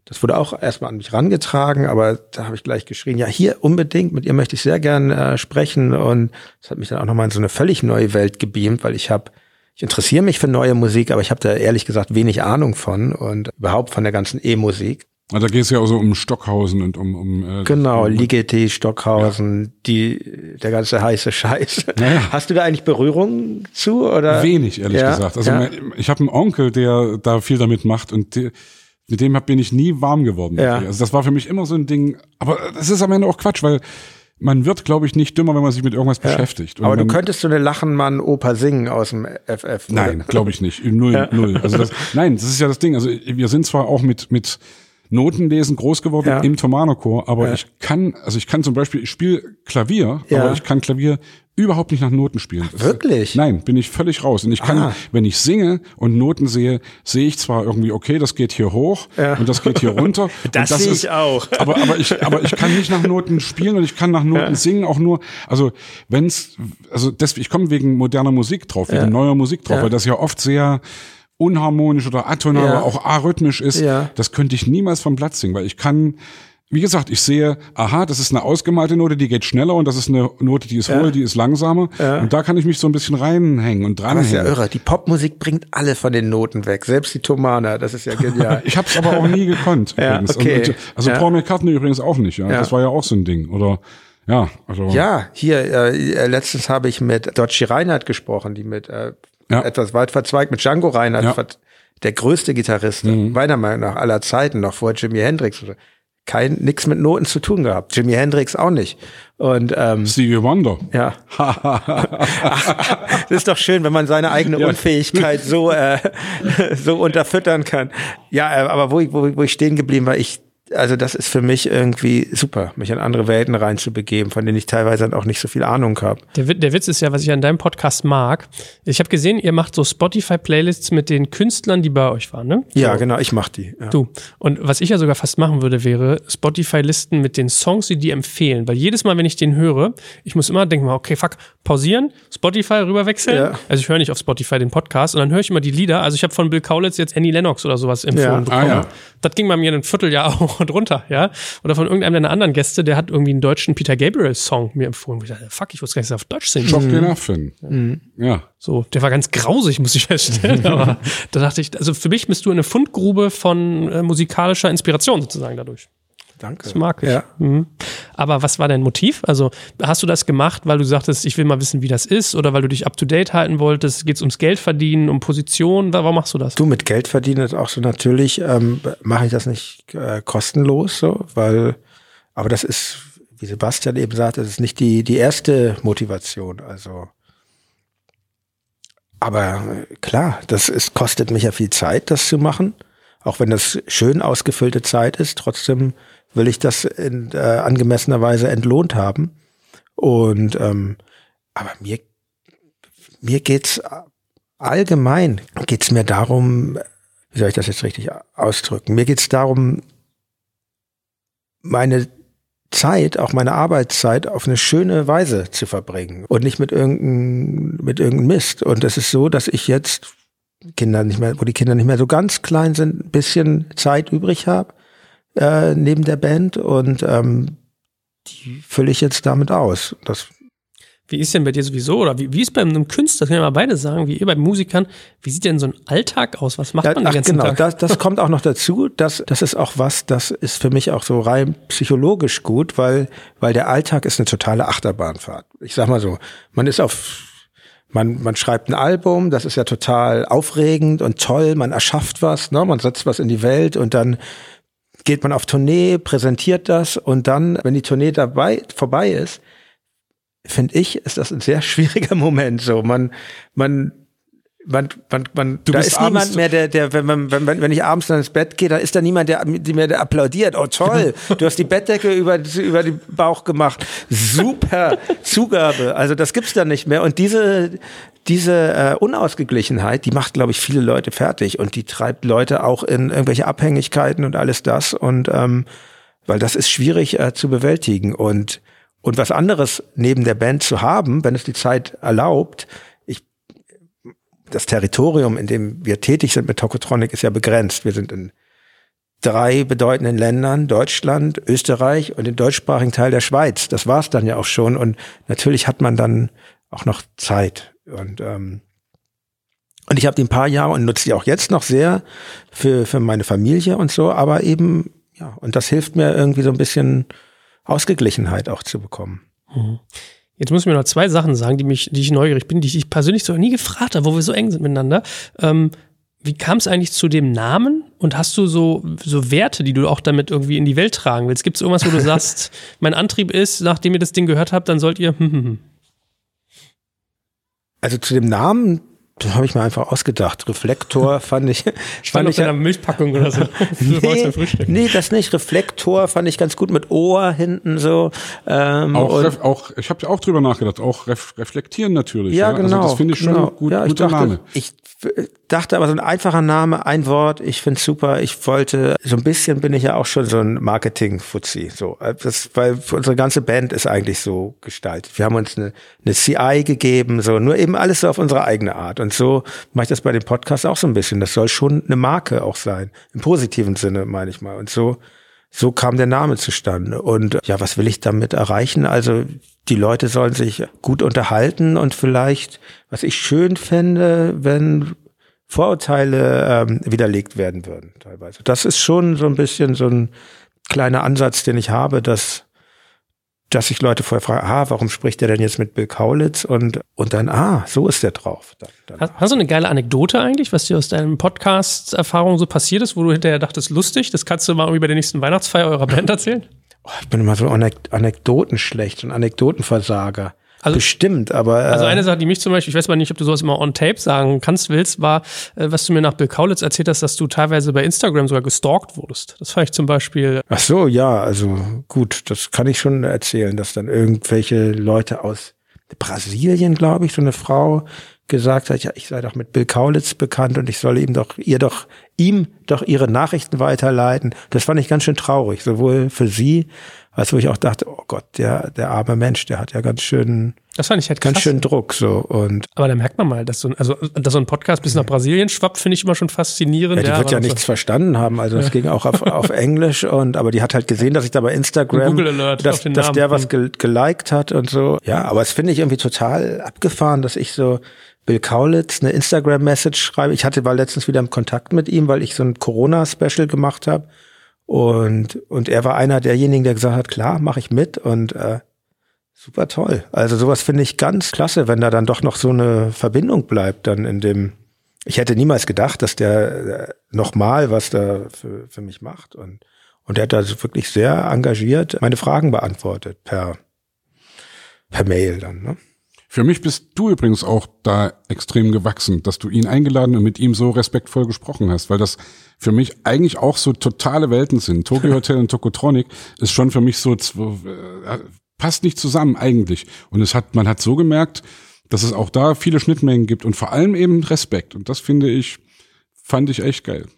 das wurde auch erstmal an mich rangetragen, aber da habe ich gleich geschrien, ja, hier unbedingt, mit ihr möchte ich sehr gern äh, sprechen. Und das hat mich dann auch nochmal in so eine völlig neue Welt gebeamt, weil ich habe, ich interessiere mich für neue Musik, aber ich habe da ehrlich gesagt wenig Ahnung von und überhaupt von der ganzen E-Musik. Also da geht es ja auch so um Stockhausen und um, um äh, Genau, Ligeti, Stockhausen, die, der ganze heiße Scheiß. Naja. Hast du da eigentlich Berührung zu oder? Wenig, ehrlich Ja, gesagt. Also ja. ich habe einen Onkel, der da viel damit macht und der, mit dem bin ich nie warm geworden. Ja. Also das war für mich immer so ein Ding. Aber das ist am Ende auch Quatsch, weil man wird, glaube ich, nicht dümmer, wenn man sich mit irgendwas beschäftigt. Und Aber du könntest so eine Lachenmann-Oper singen aus dem FF. Nein, glaube ich nicht. Null, null. Also das, nein, das ist ja das Ding. Also wir sind zwar auch mit mit Notenlesen groß geworden Ja. im Thomanerchor, aber ich kann, also ich kann zum Beispiel, ich spiele Klavier, Ja. aber ich kann Klavier überhaupt nicht nach Noten spielen. Das- wirklich? Nein, bin ich völlig raus. Und ich kann, Ah. wenn ich singe und Noten sehe, sehe ich zwar irgendwie, okay, das geht hier hoch Ja. und das geht hier runter. <laughs> Das und sehe ich auch. <laughs> Aber, aber ich, aber ich kann nicht nach Noten spielen und ich kann nach Noten singen auch nur, also wenn's, also deswegen, ich komme wegen moderner Musik drauf, wegen neuer Musik drauf, Ja. weil das ja oft sehr unharmonisch oder atonal Ja. oder auch arrhythmisch ist. Ja. Das könnte ich niemals vom Platz singen, weil ich kann, wie gesagt, ich sehe, aha, das ist eine ausgemalte Note, die geht schneller und das ist eine Note, die ist hohl, die ist langsamer. Und da kann ich mich so ein bisschen reinhängen und Das ist ja dranhängen. irre. Die Popmusik bringt alle von den Noten weg. Selbst die Thomaner. Das ist ja genial. <laughs> Ich habe es aber auch nie gekonnt. <laughs> Ja, übrigens. okay. Und, also Ja. Paul McCartney übrigens auch nicht. Ja. Ja. Das war ja auch so ein Ding. Oder ja, also Ja, hier, äh, letztens habe ich mit Dodgy Reinhardt gesprochen, die mit äh, Ja. etwas weit verzweigt mit Django Reinhardt, Ja. Mhm. der größte Gitarrist, meiner Meinung nach aller Zeiten, noch vor Jimi Hendrix. Kein, nix mit Noten zu tun gehabt. Jimi Hendrix auch nicht. Und ähm, Stevie Wonder. ja. <laughs> das ist doch schön, wenn man seine eigene Ja. Unfähigkeit so, äh, <laughs> so unterfüttern kann. Ja, äh, aber wo ich, wo, ich- wo ich stehen geblieben war, ich, also das ist für mich irgendwie super, mich in andere Welten reinzubegeben, von denen ich teilweise dann auch nicht so viel Ahnung habe. Der, der Witz ist ja, was ich an deinem Podcast mag. Ich habe gesehen, ihr macht so Spotify-Playlists mit den Künstlern, die bei euch waren, ne? Ja, so. genau, ich mach die. Ja. Du. Und was ich ja sogar fast machen würde, wäre Spotify-Listen mit den Songs, die die empfehlen. Weil jedes Mal, wenn ich den höre, ich muss immer denken, okay, fuck, pausieren, Spotify rüberwechseln. Ja. Also ich höre nicht auf Spotify den Podcast und dann höre ich immer die Lieder. Also ich habe von Bill Kaulitz jetzt Annie Lennox oder sowas empfohlen Ja. bekommen. Ah, ja. Das ging bei mir ein Vierteljahr <laughs> auch Woche drunter, ja. Oder von irgendeinem deiner anderen Gäste, der hat irgendwie einen deutschen Peter Gabriel-Song mir empfohlen. Wo ich dachte, fuck, ich wusste gar nicht, dass er auf Deutsch singt. Schock den Affen. Mhm. Ja. So, der war ganz grausig, muss ich feststellen. Aber <laughs> da dachte ich, also für mich bist du eine Fundgrube von äh, musikalischer Inspiration sozusagen dadurch. Danke. Das mag ich. Ja. Mhm. Aber was war dein Motiv? Also hast du das gemacht, weil du sagtest, ich will mal wissen, wie das ist, oder weil du dich up to date halten wolltest? Geht es ums Geld verdienen, um Position? Warum machst du das? Du mit Geld verdienen ist auch so natürlich ähm, mache ich das nicht äh, kostenlos, so, weil aber das ist, wie Sebastian eben sagt, das ist nicht die die erste Motivation. Also aber äh, klar, das ist, kostet mich ja viel Zeit, das zu machen. Auch wenn das schön ausgefüllte Zeit ist, trotzdem will ich das in äh, angemessener Weise entlohnt haben. Und ähm, aber mir mir geht's allgemein geht's mir darum, wie soll ich das jetzt richtig ausdrücken? Mir geht's darum, meine Zeit, auch meine Arbeitszeit auf eine schöne Weise zu verbringen und nicht mit irgendeinem mit irgendeinem Mist. Und es ist so, dass ich jetzt Kinder nicht mehr, wo die Kinder nicht mehr so ganz klein sind, ein bisschen Zeit übrig habe äh, neben der Band und ähm, die fülle ich jetzt damit aus. Das wie ist denn bei dir sowieso, oder wie, wie ist bei einem Künstler, das können wir mal beide sagen, wie ihr bei Musikern, wie sieht denn so ein Alltag aus? Was macht man den ganzen genau, Tag? Das, das <laughs> kommt auch noch dazu. Das, das ist auch was, das ist für mich auch so rein psychologisch gut, weil, weil der Alltag ist eine totale Achterbahnfahrt. Ich sag mal so, man ist auf man, man schreibt ein Album, das ist ja total aufregend und toll, man erschafft was, ne? man setzt was in die Welt und dann geht man auf Tournee, präsentiert das und dann, wenn die Tournee dabei vorbei ist, finde ich, ist das ein sehr <laughs> schwieriger Moment. So, man, man, man, man, man Du da bist ist niemand mehr, der, der, wenn, man, wenn, wenn wenn ich abends dann ins Bett gehe, da ist da niemand, der, der mir der applaudiert. Oh toll, du hast die Bettdecke über, über den Bauch gemacht. Super <laughs> Zugabe. Also das gibt's dann nicht mehr. Und diese, diese äh, Unausgeglichenheit, die macht, glaube ich, viele Leute fertig und die treibt Leute auch in irgendwelche Abhängigkeiten und alles das. Und ähm, weil das ist schwierig äh, zu bewältigen. Und, und was anderes neben der Band zu haben, wenn es die Zeit erlaubt, ich, das Territorium, in dem wir tätig sind mit Tokotronic, ist ja begrenzt. Wir sind in drei bedeutenden Ländern, Deutschland, Österreich und den deutschsprachigen Teil der Schweiz. Das war's dann ja auch schon. Und natürlich hat man dann auch noch Zeit. Und, ähm, und ich habe die ein paar Jahre und nutze die auch jetzt noch sehr für, für meine Familie und so, aber eben, ja, und das hilft mir irgendwie so ein bisschen Ausgeglichenheit auch zu bekommen. Jetzt muss ich mir noch zwei Sachen sagen, die mich, die ich neugierig bin, die ich persönlich so nie gefragt habe, wo wir so eng sind miteinander. Ähm, wie kam es eigentlich zu dem Namen? Und hast du so, so Werte, die du auch damit irgendwie in die Welt tragen willst? Gibt es irgendwas, wo du <laughs> sagst, mein Antrieb ist, nachdem ihr das Ding gehört habt, dann sollt ihr. Hm, hm, hm. Also zu dem Namen, das habe ich mir einfach ausgedacht. Reflektor <laughs> fand ich, Stand fand auf ich ja- deiner Milchpackung oder so. <laughs> Frühstück. nee, das nicht. Reflektor fand ich ganz gut mit Ohr hinten so. Ähm, Auch, und- ref, auch ich habe auch drüber nachgedacht, auch ref, reflektieren natürlich. ja, genau. Also das finde ich schon genau. gut, ja, ich guter dachte, Name. Ich dachte aber so ein einfacher Name, ein Wort, ich find's super. Ich wollte, so ein bisschen bin ich ja auch schon so ein Marketing-Fuzzi. So, Äh, das, weil unsere ganze Band ist eigentlich so gestaltet. Wir haben uns eine, eine CI gegeben, so, nur eben alles so auf unsere eigene Art. Und so mache ich das bei dem Podcast auch so ein bisschen. Das soll schon eine Marke auch sein. Im positiven Sinne, meine ich mal. Und so, so kam der Name zustande. Und ja, was will ich damit erreichen? Also die Leute sollen sich gut unterhalten und vielleicht, was ich schön fände, wenn Vorurteile ähm, widerlegt werden würden, teilweise. Das ist schon so ein bisschen so ein kleiner Ansatz, den ich habe, dass dass sich Leute vorher fragen, ah, warum spricht der denn jetzt mit Bill Kaulitz? Und, und dann, ah, so ist der drauf. Dann, dann. Hast, hast du eine geile Anekdote eigentlich, was dir aus deinen Podcast-Erfahrungen so passiert ist, wo du hinterher dachtest, lustig, das kannst du mal bei der nächsten Weihnachtsfeier eurer Band erzählen? Oh, ich bin immer so Anek Anekdoten schlecht und Anekdotenversager. Also- Bestimmt, aber. Also äh, eine Sache, die mich zum Beispiel, ich weiß mal nicht, ob du sowas immer on tape sagen kannst, willst, war, äh, was du mir nach Bill Kaulitz erzählt hast, dass du teilweise bei Instagram sogar gestalkt wurdest. Das fand ich zum Beispiel, Ach so, ja, also gut, das kann ich schon erzählen, dass dann irgendwelche Leute aus Brasilien, glaube ich, so eine Frau gesagt hat, ja, ich sei doch mit Bill Kaulitz bekannt und ich solle ihm doch, ihr doch, ihm doch ihre Nachrichten weiterleiten. Das fand ich ganz schön traurig, sowohl für sie Weißt du, wo ich auch dachte, oh Gott, der, der arme Mensch, der hat ja ganz schön, Das fand ich halt krass. ganz schön Druck so und Aber da merkt man mal, dass so ein, also, dass so ein Podcast bis nach Brasilien schwappt, finde ich immer schon faszinierend. ja, die wird ja aber nichts verstanden haben. Also es ging auch auf, auf <laughs> Englisch und aber die hat halt gesehen, dass ich da bei Instagram, Google Alert dass, dass der was gel geliked hat und so. Ja, aber es finde ich irgendwie total abgefahren, dass ich so Bill Kaulitz eine Instagram-Message schreibe. Ich hatte war letztens wieder im Kontakt mit ihm, weil ich so ein Corona-Special gemacht habe. Und, und er war einer derjenigen, der gesagt hat, klar, mache ich mit und äh, super toll. Also sowas finde ich ganz klasse, wenn da dann doch noch so eine Verbindung bleibt dann in dem. Ich hätte niemals gedacht, dass der äh, nochmal was da für, für mich macht und und er hat da so wirklich sehr engagiert meine Fragen beantwortet per per Mail dann. Ne? Für mich bist du übrigens auch da extrem gewachsen, dass du ihn eingeladen und mit ihm so respektvoll gesprochen hast, weil das für mich eigentlich auch so totale Welten sind. Tokyo <laughs> Hotel und Tokotronic ist schon für mich so, äh, passt nicht zusammen eigentlich. Und es hat, man hat so gemerkt, dass es auch da viele Schnittmengen gibt und vor allem eben Respekt. Und das finde ich, fand ich echt geil.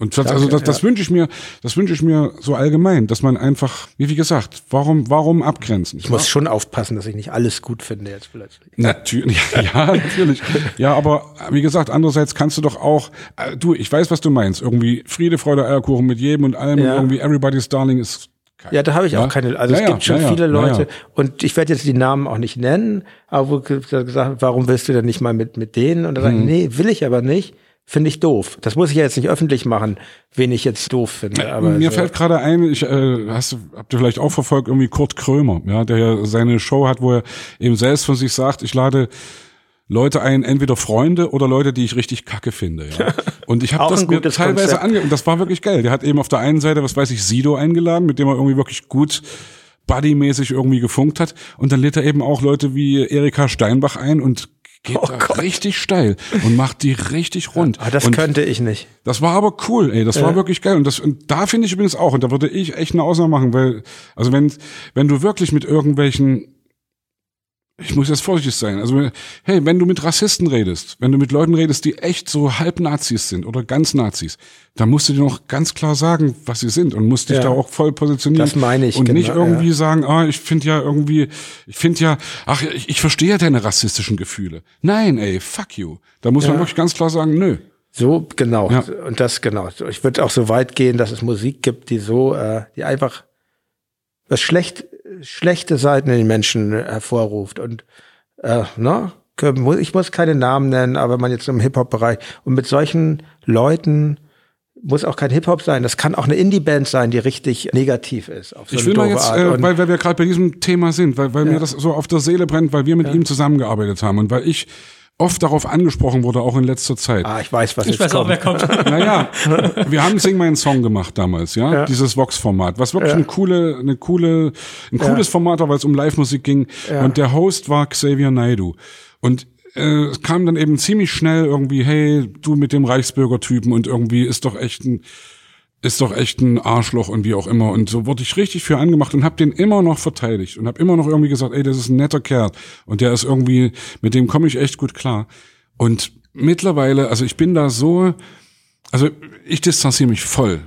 Und das, also das, das wünsche ich mir, das wünsche ich mir so allgemein, dass man einfach, wie wie gesagt, warum, warum abgrenzen? Ich muss schon aufpassen, dass ich nicht alles gut finde jetzt plötzlich. Natürlich, <laughs> ja, natürlich. Ja, aber wie gesagt, andererseits kannst du doch auch, äh, du, ich weiß, was du meinst. Irgendwie Friede, Freude, Eierkuchen mit jedem und allem Ja. und irgendwie Everybody's Darling ist geil. Ja, da habe ich Ja? auch keine. Also Ja, es ja, gibt schon ja, ja, viele ja, Leute ja. und ich werde jetzt die Namen auch nicht nennen, aber wo ge- gesagt, warum willst du denn nicht mal mit mit denen? Und dann Mhm. sage ich, nee, will ich aber nicht. Finde ich doof. Das muss ich ja jetzt nicht öffentlich machen, wen ich jetzt doof finde. Aber Mir so, fällt gerade ein, ich äh, hast habt ihr vielleicht auch verfolgt, irgendwie Kurt Krömer, ja, der ja seine Show hat, wo er eben selbst von sich sagt, ich lade Leute ein, entweder Freunde oder Leute, die ich richtig kacke finde. Ja. <laughs> Und ich habe das mir teilweise Konzept. ange und das war wirklich geil. Der hat eben auf der einen Seite, was weiß ich, Sido eingeladen, mit dem er irgendwie wirklich gut buddymäßig irgendwie gefunkt hat. Und dann lädt er eben auch Leute wie Erika Steinbach ein und geht Oh da Gott. richtig steil und macht die richtig rund. Ah, das und könnte ich nicht. das war aber cool, ey. Das war wirklich geil. Und das, und da finde ich übrigens auch, und da würde ich echt eine Ausnahme machen, weil, also wenn, wenn du wirklich mit irgendwelchen, ich muss jetzt vorsichtig sein, also, hey, wenn du mit Rassisten redest, wenn du mit Leuten redest, die echt so halb Nazis sind oder ganz Nazis, dann musst du dir noch ganz klar sagen, was sie sind und musst dich Ja. da auch voll positionieren. Das meine ich, Und genau, nicht irgendwie ja. sagen, ah, ich finde ja irgendwie, ich finde ja, ach, ich, ich verstehe ja deine rassistischen Gefühle. Nein, ey, fuck you. Da muss man wirklich ganz klar sagen, nö. So, genau. Ja. Und das, genau. Ich würde auch so weit gehen, dass es Musik gibt, die so, äh, die einfach was schlecht, schlechte Seiten in den Menschen hervorruft. Und, äh, ne? Ich muss keine Namen nennen, aber man jetzt im Hip-Hop-Bereich. Und mit solchen Leuten muss auch kein Hip-Hop sein. Das kann auch eine Indie-Band sein, die richtig negativ ist. Auf so Ich will mal jetzt, äh, weil, weil wir gerade bei diesem Thema sind, weil, weil mir das so auf der Seele brennt, weil wir mit ihm zusammengearbeitet haben und weil ich oft darauf angesprochen wurde, auch in letzter Zeit. ah, ich weiß, was Ich jetzt weiß auch, kommt. wer kommt. <laughs> Naja, wir haben Sing meinen Song gemacht damals, ja, Ja. dieses Vox-Format, was wirklich Ja. eine coole, eine coole, ein cooles Format war, weil es um Live-Musik ging und der Host war Xavier Naidu und äh, es kam dann eben ziemlich schnell irgendwie, hey, du mit dem Reichsbürgertypen und irgendwie ist doch echt ein ist doch echt ein Arschloch und wie auch immer. Und so wurde ich richtig für angemacht und habe den immer noch verteidigt und habe immer noch irgendwie gesagt, ey, das ist ein netter Kerl und der ist irgendwie, mit dem komme ich echt gut klar. Und mittlerweile, also ich bin da so, also ich distanziere mich voll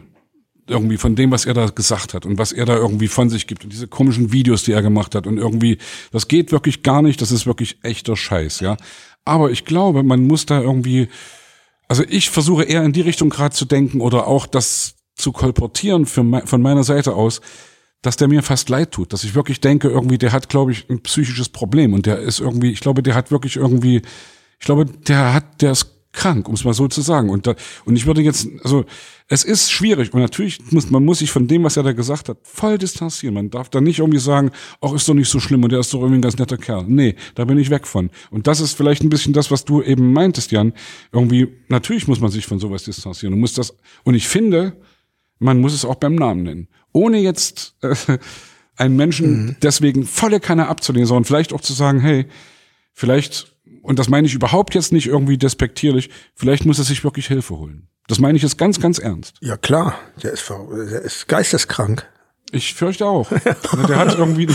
irgendwie von dem, was er da gesagt hat und was er da irgendwie von sich gibt und diese komischen Videos, die er gemacht hat und irgendwie, das geht wirklich gar nicht, das ist wirklich echter Scheiß, ja. Aber ich glaube, man muss da irgendwie, also ich versuche eher in die Richtung gerade zu denken oder auch das zu kolportieren mei- von meiner Seite aus, dass der mir fast leid tut, dass ich wirklich denke, irgendwie, der hat, glaube ich, ein psychisches Problem und der ist irgendwie, ich glaube, der hat wirklich irgendwie, ich glaube, der hat, der ist krank, um es mal so zu sagen. Und da, und ich würde jetzt, also es ist schwierig und natürlich muss man muss sich von dem, was er da gesagt hat, voll distanzieren. Man darf da nicht irgendwie sagen, ach, ist doch nicht so schlimm und der ist doch irgendwie ein ganz netter Kerl. Nee, da bin ich weg von. Und das ist vielleicht ein bisschen das, was du eben meintest, Jan. Irgendwie, natürlich muss man sich von sowas distanzieren und muss das, und ich finde, man muss es auch beim Namen nennen. Ohne jetzt äh, einen Menschen deswegen volle Kanne abzulehnen, sondern vielleicht auch zu sagen, hey, vielleicht, und das meine ich überhaupt jetzt nicht irgendwie despektierlich, vielleicht muss er sich wirklich Hilfe holen. Das meine ich jetzt ganz, ganz ernst. Ja, klar. Der ist, ver- der ist geisteskrank. Ich fürchte auch. Der hat irgendwie.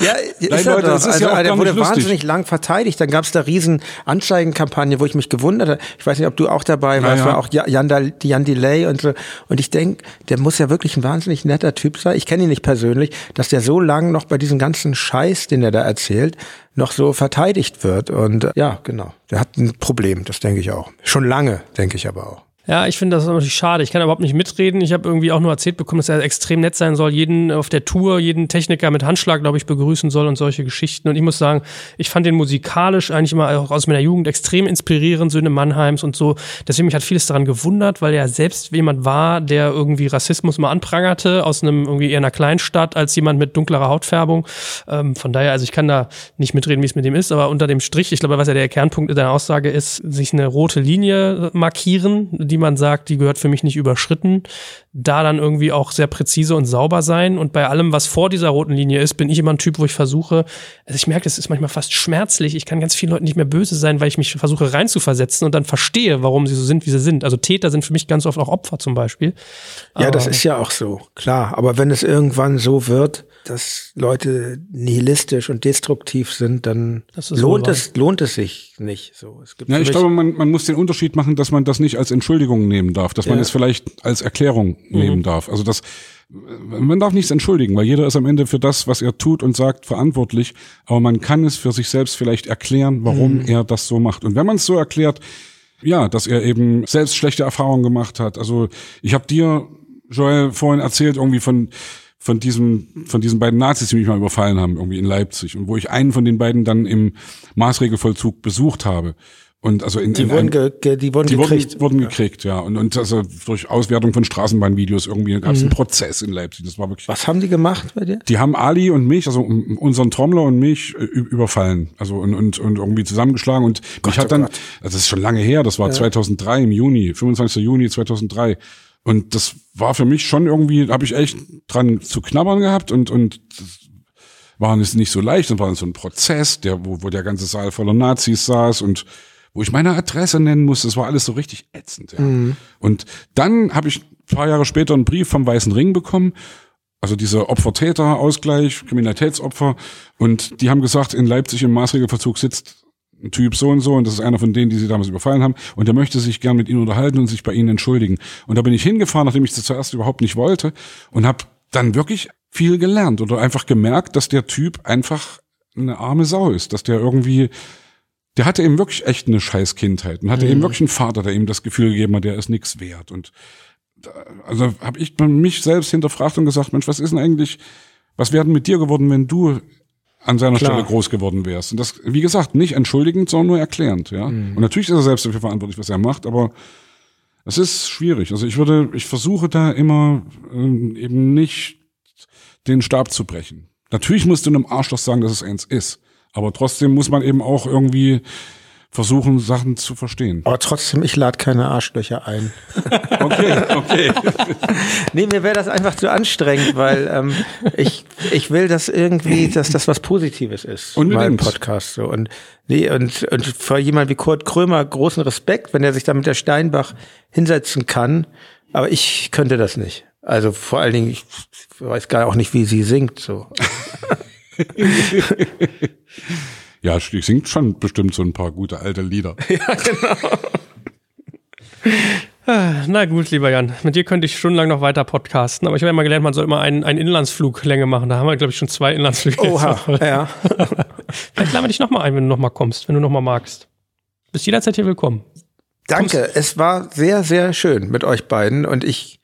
Ja, ja ist Leute, das ist also, ja auch der gar wurde wahnsinnig lang verteidigt. Dann gab es da riesen Anzeigenkampagne, wo ich mich gewundert habe. Ich weiß nicht, ob du auch dabei warst. Ja, war ja. auch Ja- Jan, Jan Delay und so. Und ich denke, der muss ja wirklich ein wahnsinnig netter Typ sein. Ich kenne ihn nicht persönlich, dass der so lang noch bei diesem ganzen Scheiß, den er da erzählt, noch so verteidigt wird. Und ja, genau. Der hat ein Problem, das denke ich auch. Schon lange, denke ich aber auch. Ja, ich finde das natürlich schade. Ich kann überhaupt nicht mitreden. Ich habe irgendwie auch nur erzählt bekommen, dass er extrem nett sein soll, jeden auf der Tour, jeden Techniker mit Handschlag, glaube ich, begrüßen soll und solche Geschichten. Und ich muss sagen, ich fand den musikalisch eigentlich immer auch aus meiner Jugend extrem inspirierend, Söhne Mannheims und so. Deswegen mich hat vieles daran gewundert, weil er selbst jemand war, der irgendwie Rassismus mal anprangerte, aus einem irgendwie eher einer Kleinstadt als jemand mit dunklerer Hautfärbung. Ähm, von daher, also ich kann da nicht mitreden, wie es mit dem ist, aber unter dem Strich, ich glaube, was ja der Kernpunkt deiner Aussage ist, sich eine rote Linie markieren, die man sagt, die gehört für mich nicht überschritten, da dann irgendwie auch sehr präzise und sauber sein und bei allem, was vor dieser roten Linie ist, bin ich immer ein Typ, wo ich versuche, also ich merke, es ist manchmal fast schmerzlich, ich kann ganz vielen Leuten nicht mehr böse sein, weil ich mich versuche reinzuversetzen und dann verstehe, warum sie so sind, wie sie sind. Also Täter sind für mich ganz oft auch Opfer zum Beispiel. Ja, das Aber- ist ja auch so, klar. Aber wenn es irgendwann so wird, dass Leute nihilistisch und destruktiv sind, dann Das lohnt es, lohnt es sich nicht. So, es gibt Ja, ich glaube, man, man muss den Unterschied machen, dass man das nicht als Entschuldigung nehmen darf, dass man Ja. es vielleicht als Erklärung Mhm. nehmen darf. Also das, man darf nichts entschuldigen, weil jeder ist am Ende für das, was er tut und sagt, verantwortlich. Aber man kann es für sich selbst vielleicht erklären, warum Mhm. er das so macht. Und wenn man es so erklärt, ja, dass er eben selbst schlechte Erfahrungen gemacht hat. Also ich habe dir, Joel, vorhin erzählt irgendwie von von diesem von diesen beiden Nazis, die mich mal überfallen haben, irgendwie in Leipzig und wo ich einen von den beiden dann im Maßregelvollzug besucht habe. Und also in, die in wurden, einem- ge, die wurden die gekriegt. wurden, wurden gekriegt, ja. Und, und also durch Auswertung von Straßenbahnvideos irgendwie gab es einen Prozess in Leipzig. Das war wirklich. Was haben die gemacht bei dir? Die haben Ali und mich, also unseren Trommler und mich äh, überfallen, also und, und, und irgendwie zusammengeschlagen. Und mich hat oh dann, Gott. also das ist schon lange her, das war 2003 im Juni, 25. Juni 2003. Und das war für mich schon irgendwie, habe ich echt dran zu knabbern gehabt und und das war es nicht so leicht. Dann war dann so ein Prozess, der wo, wo der ganze Saal voller Nazis saß und wo ich meine Adresse nennen musste. Das war alles so richtig ätzend. Ja. Und dann habe ich ein paar Jahre später einen Brief vom Weißen Ring bekommen. Also dieser Opfer-Täter-Ausgleich, Kriminalitätsopfer. Und die haben gesagt, in Leipzig im Maßregelverzug sitzt ein Typ so und so und das ist einer von denen, die sie damals überfallen haben und der möchte sich gern mit ihnen unterhalten und sich bei ihnen entschuldigen. Und da bin ich hingefahren, nachdem ich das zuerst überhaupt nicht wollte und habe dann wirklich viel gelernt oder einfach gemerkt, dass der Typ einfach eine arme Sau ist, dass der irgendwie der hatte eben wirklich echt eine scheiß Kindheit und hatte eben wirklich einen Vater, der ihm das Gefühl gegeben hat, der ist nichts wert und da, also habe ich mich selbst hinterfragt und gesagt, Mensch, was ist denn eigentlich, was wäre denn mit dir geworden, wenn du an seiner Klar. Stelle groß geworden wärst? Und das, wie gesagt, nicht entschuldigend, sondern nur erklärend, ja. Und natürlich ist er selbst dafür verantwortlich, was er macht, aber es ist schwierig. Also ich würde, ich versuche da immer ähm, eben nicht den Stab zu brechen. Natürlich musst du einem Arschloch sagen, dass es eins ist. Aber trotzdem muss man eben auch irgendwie versuchen, Sachen zu verstehen. Aber trotzdem, ich lade keine Arschlöcher ein. <laughs> Okay, okay. <laughs> Nee, mir wäre das einfach zu anstrengend, weil ähm, ich, ich will, dass irgendwie, dass das was Positives ist. Unbedingt. Mein Podcast so. Und, nee, und, und vor jemand wie Kurt Krömer großen Respekt, wenn er sich da mit der Steinbach hinsetzen kann. Aber ich könnte das nicht. Also vor allen Dingen, ich weiß gar auch nicht, wie sie singt. So. <laughs> Ja, die singt schon bestimmt so ein paar gute alte Lieder. <laughs> Na gut, lieber Jan, mit dir könnte ich stundenlang noch weiter podcasten, aber ich habe ja mal gelernt, man soll immer einen, einen Inlandsfluglänge machen. Da haben wir, glaube ich, schon zwei Inlandsflüge. jetzt Oha, ja. <laughs> Vielleicht laden wir dich nochmal ein, wenn du nochmal kommst, wenn du nochmal magst. Bist jederzeit hier willkommen. Danke, es war sehr, sehr schön mit euch beiden und ich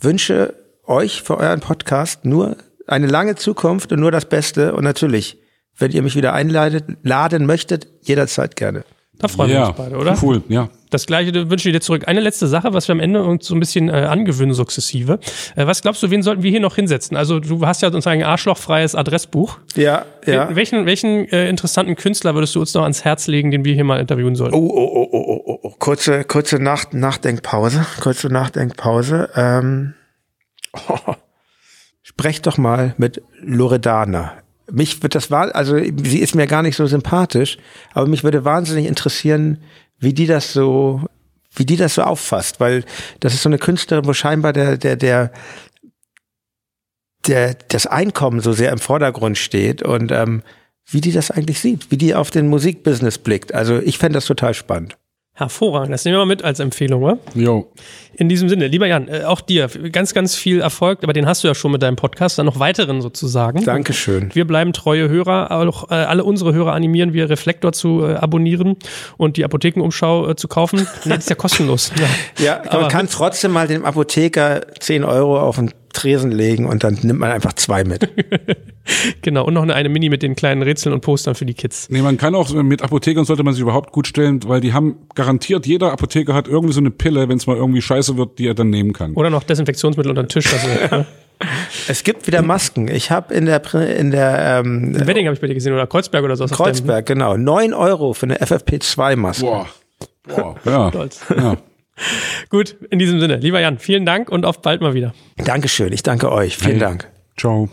wünsche euch für euren Podcast nur eine lange Zukunft und nur das Beste und natürlich, wenn ihr mich wieder einladet, laden möchtet, jederzeit gerne. Da freuen wir ja, uns beide, oder? Cool, ja. Das gleiche wünschen wir dir zurück. Eine letzte Sache, was wir am Ende uns so ein bisschen äh, angewöhnen, sukzessive. Äh, was glaubst du, wen sollten wir hier noch hinsetzen? Also du hast ja sozusagen ein arschlochfreies Adressbuch. Ja, ja. Wel- Welchen, welchen äh, interessanten Künstler würdest du uns noch ans Herz legen, den wir hier mal interviewen sollten? Oh, oh, oh, oh, oh, oh. Kurze, kurze Nach Nachdenkpause. Kurze Nachdenkpause. Ähm, <laughs> oh. Sprecht doch mal mit Loredana. Mich wird das war, also sie ist mir gar nicht so sympathisch, aber mich würde wahnsinnig interessieren, wie die das so wie die das so auffasst, weil das ist so eine Künstlerin, wo scheinbar der, der, der, der, das Einkommen so sehr im Vordergrund steht und ähm, wie die das eigentlich sieht, wie die auf den Musikbusiness blickt. Also ich fände das total spannend. Hervorragend, das nehmen wir mal mit als Empfehlung, oder? Jo. In diesem Sinne, lieber Jan, äh, auch dir ganz, ganz viel Erfolg, aber den hast du ja schon mit deinem Podcast, dann noch weiteren sozusagen. Dankeschön. Wir bleiben treue Hörer, auch äh, alle unsere Hörer animieren wir, Reflektor zu äh, abonnieren und die Apothekenumschau zu kaufen. Nee, das ist ja kostenlos. Ja, ja <laughs> man Aber kann trotzdem mal dem Apotheker 10 Euro auf den Tresen legen und dann nimmt man einfach zwei mit. <laughs> Genau, und noch eine, eine Mini mit den kleinen Rätseln und Postern für die Kids. Nee, man kann auch, mit Apothekern sollte man sich überhaupt gut stellen, weil die haben garantiert, jeder Apotheker hat irgendwie so eine Pille, wenn es mal irgendwie scheiße wird, die er dann nehmen kann. Oder noch Desinfektionsmittel unter den Tisch. Also, <laughs> ne? Es gibt wieder Masken. Ich habe in der in der ähm, In Wedding habe ich bei dir gesehen oder Kreuzberg oder so. Kreuzberg, genau, 9 Euro für eine FFP2-Maske. Boah. Boah. Ja. Stolz. ja. <laughs> Gut, in diesem Sinne, lieber Jan, vielen Dank und auf bald mal wieder. Dankeschön, ich danke euch. Vielen Hey. Dank. Ciao.